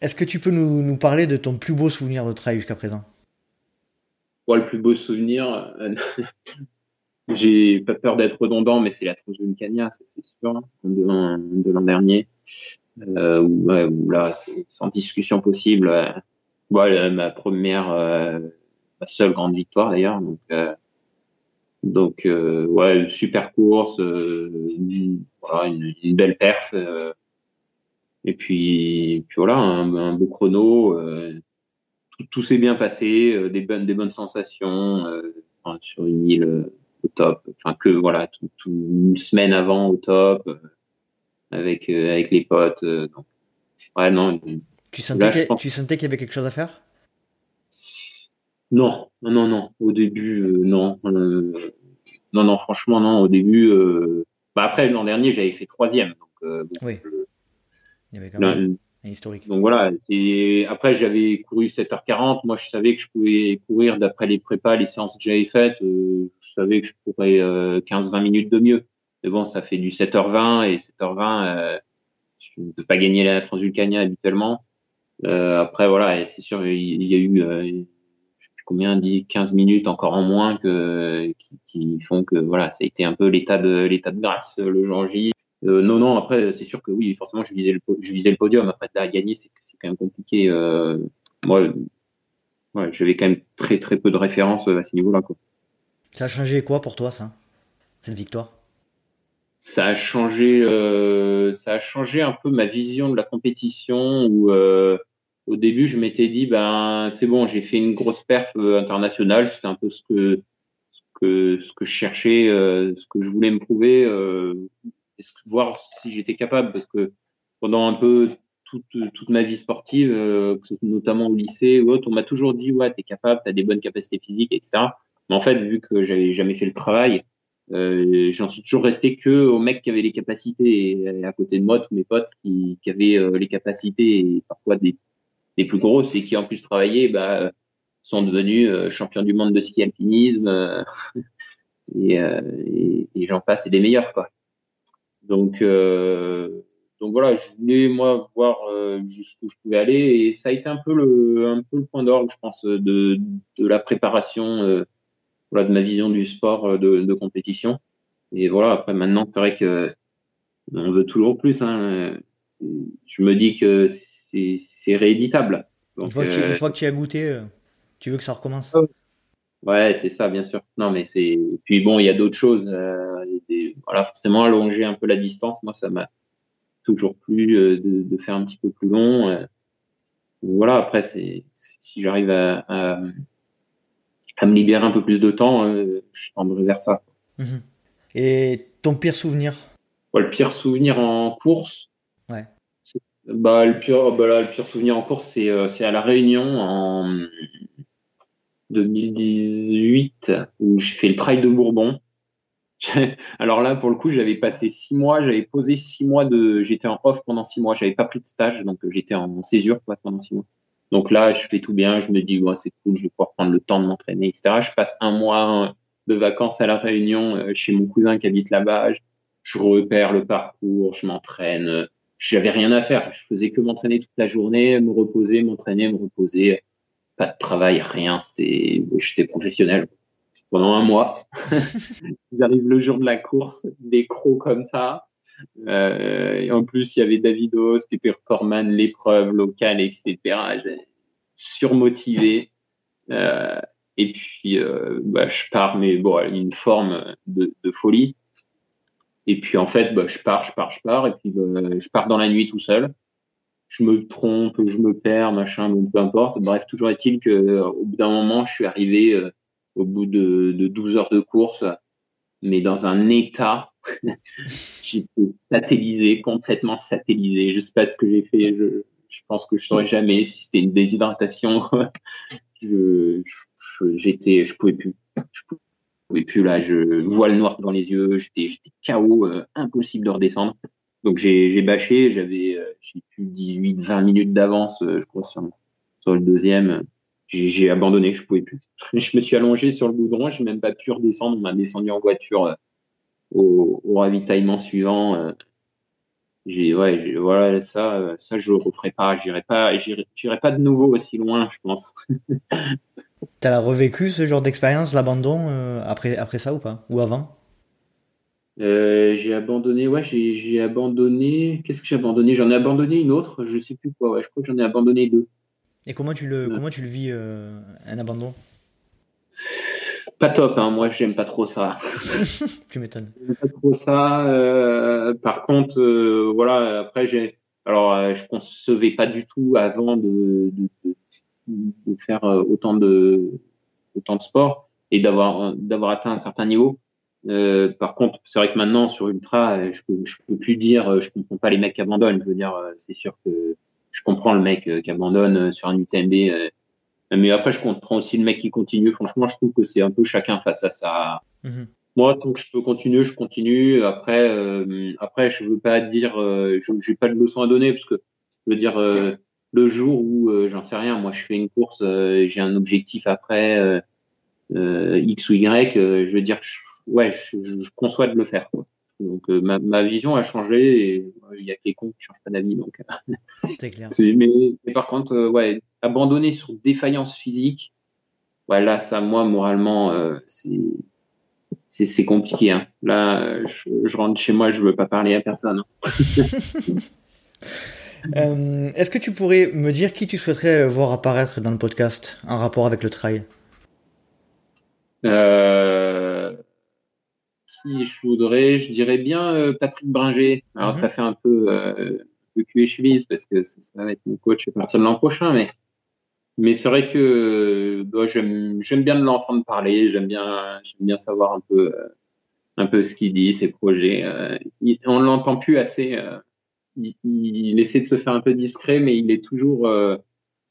Est-ce que tu peux nous, nous, parler de ton plus beau souvenir de trail jusqu'à présent? Ouais, Le plus beau souvenir, euh, j'ai pas peur d'être redondant, mais c'est la Transvulcania, c'est sûr, de, de l'an dernier. euh, où, ouais, où là, c'est sans discussion possible. Voilà, ma première, ma seule grande victoire d'ailleurs. Donc, donc ouais, super course, une, voilà, une, une, belle perf. et puis, puis voilà, un, un beau chrono. tout, tout s'est bien passé, des bonnes, des bonnes sensations sur une île au top. Enfin que voilà, tout, une semaine avant au top euh, avec euh, avec les potes. Euh, donc, ouais non. Tu sentais tu sentais qu'il y avait quelque chose à faire? Non, non, non. Au début, non. non, non. Franchement, non. Au début. Bah après l'an dernier, j'avais fait troisième. Donc, oui. Il y avait quand même historique. Donc voilà. Et après, j'avais couru 7h40. Moi, je savais que je pouvais courir d'après les prépas, les séances que j'avais faites. Euh, je savais que je pourrais euh, 15-20 minutes de mieux. Mais bon, ça fait du 7h20 et 7h20, euh, je ne peux pas gagner la Transvulcania habituellement. Euh, après, voilà, c'est sûr, il y a eu euh, combien dit 15 minutes encore en moins que qui, qui, font que voilà ça a été un peu l'état de l'état de grâce le jour J euh, non, non, après, c'est sûr que oui, forcément, je visais le, je visais le podium. Après, là, à gagner, c'est quand même compliqué. Euh, moi, ouais, j'avais quand même très, très peu de références euh, à ce niveau-là. Quoi. Ça a changé quoi pour toi, ça, cette victoire? Ça a changé, euh, ça a changé un peu ma vision de la compétition. Où au début, je m'étais dit, ben c'est bon, j'ai fait une grosse perf internationale. C'était un peu ce que ce que ce que je cherchais, ce que je voulais me prouver voir si j'étais capable, parce que pendant un peu toute, toute ma vie sportive, euh, notamment au lycée ou autre, on m'a toujours dit ouais, t'es capable, t'as des bonnes capacités physiques, etc. Mais en fait, vu que j'avais jamais fait le travail, euh, j'en suis toujours resté que aux mecs qui avaient les capacités et à côté de moi, tous mes potes qui, qui avaient euh, les capacités et parfois des, des plus grosses et qui en plus travaillaient, bah, sont devenus euh, champions du monde de ski alpinisme et, et, et j'en passe et des meilleurs quoi. Donc, euh, donc voilà, je voulais moi voir euh, jusqu'où je pouvais aller et ça a été un peu le, un peu le point d'orgue, je pense, de, de la préparation, euh, voilà, de ma vision du sport de, de compétition. Et voilà, après maintenant, c'est vrai que on veut toujours plus. Hein. Je me dis que c'est rééditable. Donc, une, fois que tu, une fois que tu as goûté, tu veux que ça recommence. Ah Ouais, c'est ça, bien sûr. Non, mais c'est. Puis bon, il y a d'autres choses. Euh, Voilà, forcément, allonger un peu la distance, moi, ça m'a toujours plu euh, de, de, faire un petit peu plus long. Euh. Voilà, après, c'est si j'arrive à, à, à, me libérer un peu plus de temps, euh, je tendrai vers ça. Mhm. Et ton pire souvenir? Le pire souvenir en course? Ouais. Bah, le pire, bah là, le pire souvenir en course, c'est à la Réunion en 2018 où j'ai fait le trail de Bourbon. Alors là, pour le coup, j'avais passé six mois, j'avais posé six mois de, j'étais en off pendant six mois, j'avais pas pris de stage, donc j'étais en césure quoi, pendant six mois. Donc là, je fais tout bien, je me dis, ouais, c'est cool, je vais pouvoir prendre le temps de m'entraîner, etc. Je passe un mois de vacances à la Réunion euh, chez mon cousin qui habite là-bas. Je repère le parcours, je m'entraîne. J'avais rien à faire, je faisais que m'entraîner toute la journée, me reposer, m'entraîner, me reposer pas de travail, rien. C'était, j'étais professionnel pendant un mois. J'arrive le jour de la course, des crocs comme ça. Euh, et en plus, il y avait Davidos qui était recordman l'épreuve locale, etc. Surmotivé. Euh, et puis, euh, bah, je pars, mais bon, une forme de, de, folie. Et puis, en fait, bah, je pars, je pars, je pars. Et puis, bah, je pars dans la nuit tout seul je me trompe, je me perds, machin, bon, peu importe. Bref, toujours est-il que euh, au bout d'un moment, je suis arrivé euh, au bout de, de 12 heures de course, mais dans un état, j'étais satellisé, complètement satellisé. Je sais pas ce que j'ai fait. Je, je pense que je saurais jamais si c'était une déshydratation. je, j'étais, je pouvais plus. Je pouvais plus là. Je vois le noir dans les yeux. J'étais, KO, euh, impossible de redescendre. Donc j'ai bâché, j'avais euh, plus 18 20 minutes d'avance euh, je crois sur, le deuxième. J'ai abandonné, je pouvais plus. je me suis allongé sur le goudron, j'ai même pas pu redescendre, on m'a descendu en voiture au, ravitaillement suivant. ouais, voilà ça ça je referai pas, j'irai pas j'irai pas de nouveau aussi loin, je pense. T'as revécu ce genre d'expérience, l'abandon après après ça ou pas? Ou avant? Euh, j'ai abandonné, ouais, j'ai, abandonné. Qu'est-ce que j'ai abandonné? J'en ai abandonné une autre, je sais plus quoi. Ouais, je crois que j'en ai abandonné deux. Et comment tu le, comment tu le vis euh, un abandon? Pas top, hein. Moi, j'aime pas trop ça. Tu m'étonnes. J'aime pas trop ça. Euh, par contre, euh, voilà. Après, j'ai. Alors, euh, je concevais pas du tout avant de, de, de, de faire euh, autant de autant de sport et d'avoir d'avoir atteint un certain niveau. Euh, par contre, c'est vrai que maintenant sur ultra, euh, je peux, je peux plus dire, euh, je comprends pas les mecs qui abandonnent. Je veux dire, c'est sûr que je comprends le mec qui abandonne sur un UTMB, mais après je comprends aussi le mec qui continue. Franchement, je trouve que c'est un peu chacun face à ça. Mhm. Moi, tant que je peux continuer, je continue. Après, euh, après, je veux pas dire, euh, je j'ai pas de leçon à donner parce que je veux dire, euh, le jour où j'en sais rien, moi, je fais une course, j'ai un objectif après X ou Y, je veux dire, je, ouais, je, je, conçois de le faire. Quoi. Donc euh, ma, ma, vision a changé et il y a que les cons qui changent pas d'avis. Donc, c'est clair. Mais, mais, par contre, euh, ouais, abandonner sur défaillance physique, ouais, là, ça, moi, moralement, euh, c'est c'est compliqué. Hein. Là, je, je, rentre chez moi, je veux pas parler à personne. Hein. euh, Est-ce que tu pourrais me dire qui tu souhaiterais voir apparaître dans le podcast en rapport avec le trail? Euh, qui je voudrais, je dirais bien euh, Patrick Bringer. Alors mm -hmm. ça fait un peu, euh, un peu cul et chemise parce que ça, va être mon coach à partir de l'an prochain, mais mais c'est vrai que bah, j'aime bien de l'entendre parler, j'aime bien j'aime bien savoir un peu un peu ce qu'il dit, ses projets. On l'entend plus assez. Il, il, essaie de se faire un peu discret, mais il est toujours euh,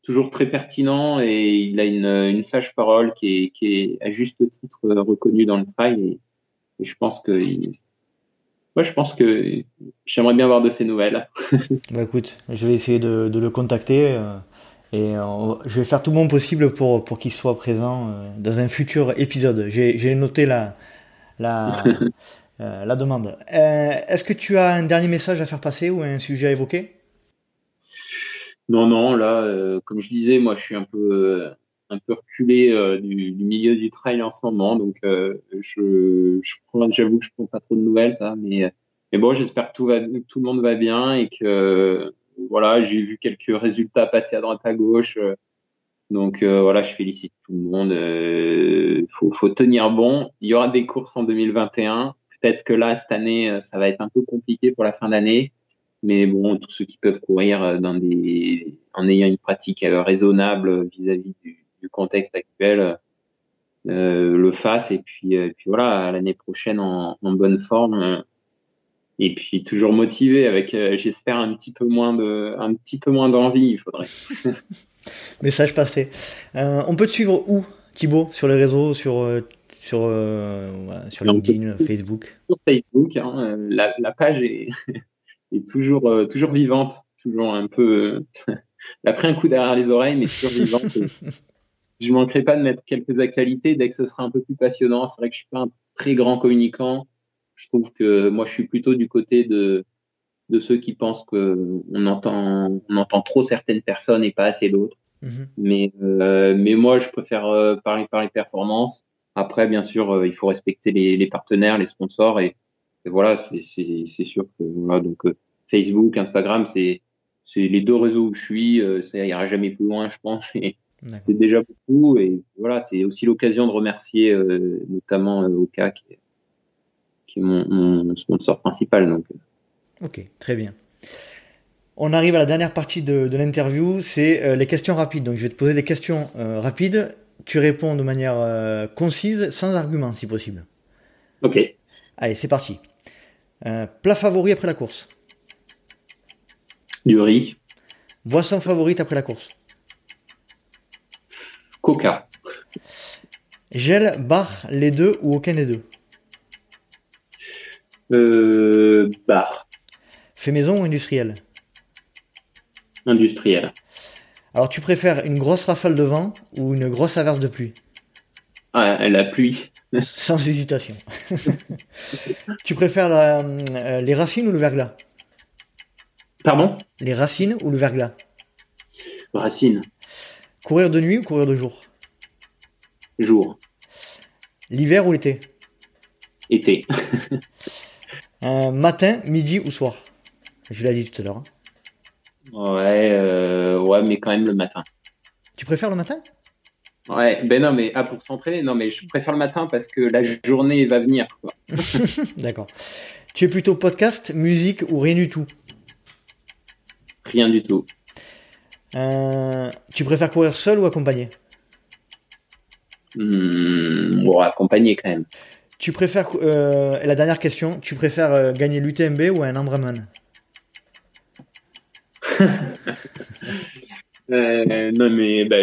toujours très pertinent et il a une, une sage parole qui est, qui est à juste titre reconnue dans le trail. Et, et je pense que il... moi, je pense que j'aimerais bien avoir de ses nouvelles. bah écoute, je vais essayer de, de le contacter. Euh... Et euh, je vais faire tout mon possible pour, pour qu'il soit présent euh, dans un futur épisode. J'ai noté la, la, euh, la demande. Est-ce que tu as un dernier message à faire passer ou un sujet à évoquer? Non, non, là, comme je disais, moi je suis un peu, un peu reculé du, milieu du trail en ce moment. Donc je, j'avoue que je prends pas trop de nouvelles, ça. Mais, mais bon, j'espère que tout, le monde va bien et que voilà, j'ai vu quelques résultats passer à droite à gauche. Donc euh, voilà, je félicite tout le monde. Il euh, faut, tenir bon. Il y aura des courses en 2021. Peut-être que là, cette année, ça va être un peu compliqué pour la fin d'année. Mais bon, tous ceux qui peuvent courir dans des, en ayant une pratique raisonnable vis-à-vis du, contexte actuel, euh, le fassent. Et puis, voilà, l'année prochaine en, bonne forme et puis toujours motivé avec euh, j'espère un petit peu moins de d'envie il faudrait message passé euh, on peut te suivre où Thibaut sur les réseaux sur euh, sur voilà, sur LinkedIn Facebook sur Facebook hein, la, la, page est, est toujours toujours vivante toujours un peu elle a pris un coup derrière les oreilles mais toujours vivante je manquerai pas de mettre quelques actualités dès que ce sera un peu plus passionnant c'est vrai que je suis pas un très grand communicant je trouve que moi, je suis plutôt du côté de, de ceux qui pensent que on entend, on entend trop certaines personnes et pas assez d'autres. Mmh. Mais, euh, mais moi, je préfère euh, parler par les performances. Après, bien sûr, euh, il faut respecter les, les, partenaires, les sponsors et, et voilà, c'est sûr que voilà, donc euh, Facebook, Instagram, c'est les deux réseaux où je suis. Euh, ça ira jamais plus loin, je pense. C'est déjà beaucoup. Et voilà, c'est aussi l'occasion de remercier euh, notamment Oka qui est qui est mon, mon, sponsor principal. Donc. Ok, très bien. On arrive à la dernière partie de, de l'interview, c'est euh, les questions rapides. Donc je vais te poser des questions euh, rapides. Tu réponds de manière euh, concise, sans argument si possible. Ok. Allez, c'est parti. plat favori après la course Du riz. Boisson favorite après la course Coca. Gel, bar, les deux ou aucun des deux? Euh, bar. Fait maison ou industriel? Industriel. Alors tu préfères une grosse rafale de vent ou une grosse averse de pluie? Ah, La pluie. Sans hésitation. tu préfères la, euh, les racines ou le verglas? Pardon? Les racines ou le verglas? Racines. Courir de nuit ou courir de jour? Jour. L'hiver ou l'été? Été. Euh, matin, midi ou soir? Je l'ai dit tout à l'heure. Hein. Ouais, euh, ouais, mais quand même le matin. Tu préfères le matin? Ouais, ben non, mais ah, pour s'entraîner, non, mais je préfère le matin parce que la journée va venir. D'accord. Tu es plutôt podcast, musique ou rien du tout? Rien du tout. Euh, tu préfères courir seul ou accompagné? Hmm, Bon, accompagné quand même. Tu préfères, euh, la dernière question, tu préfères euh, gagner l'UTMB ou un Ambraman euh, Non, mais bah,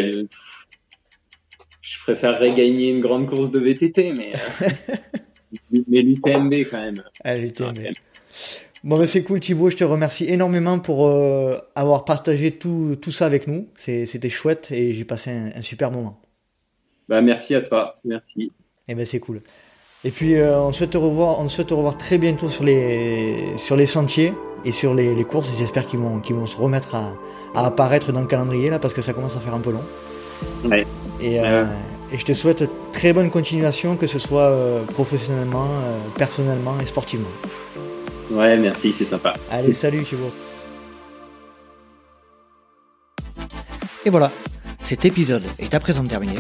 je préférerais gagner une grande course de VTT, mais, mais l'UTMB quand même. Ah, l'UTMB. Bon, ben c'est cool Thibaut, je te remercie énormément pour avoir partagé tout, tout, ça avec nous. C'était chouette et j'ai passé un, un, super moment. Bah, merci à toi, merci. Et eh ben c'est cool. Et puis euh, on, souhaite te revoir, on souhaite te revoir très bientôt sur les, sur les sentiers et sur les, les courses. J'espère qu'ils vont, vont se remettre à, à, apparaître dans le calendrier là parce que ça commence à faire un peu long. Ouais. Et, euh, et je te souhaite très bonne continuation, que ce soit euh, professionnellement, euh, personnellement et sportivement. Ouais, merci, c'est sympa. Allez, salut Thibaut. Et voilà, cet épisode est à présent terminé.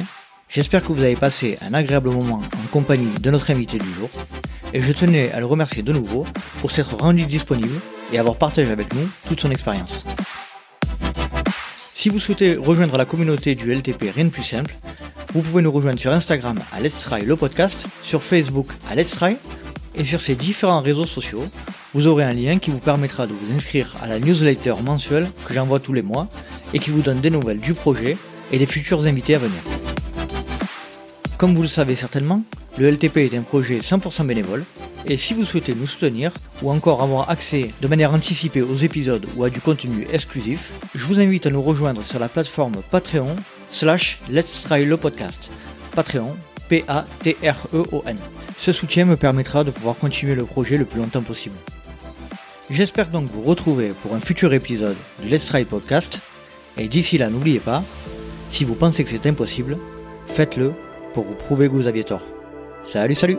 J'espère que vous avez passé un agréable moment en compagnie de notre invité du jour, et je tenais à le remercier de nouveau pour s'être rendu disponible et avoir partagé avec nous toute son expérience. Si vous souhaitez rejoindre la communauté du LTP Rien de plus simple, vous pouvez nous rejoindre sur Instagram à Let's Try le podcast, sur Facebook à Let's Try, et sur ces différents réseaux sociaux, vous aurez un lien qui vous permettra de vous inscrire à la newsletter mensuelle que j'envoie tous les mois et qui vous donne des nouvelles du projet et des futurs invités à venir. Comme vous le savez certainement, le LTP est un projet 100% bénévole, et si vous souhaitez nous soutenir ou encore avoir accès de manière anticipée aux épisodes ou à du contenu exclusif, je vous invite à nous rejoindre sur la plateforme Patreon slash Let's Try le podcast. Patreon, P-A-T-R-E-O-N. Ce soutien me permettra de pouvoir continuer le projet le plus longtemps possible. J'espère donc vous retrouver pour un futur épisode du Let's Try Podcast, et d'ici là n'oubliez pas, si vous pensez que c'est impossible, faites-le pour vous prouver que vous aviez tort. Salut, salut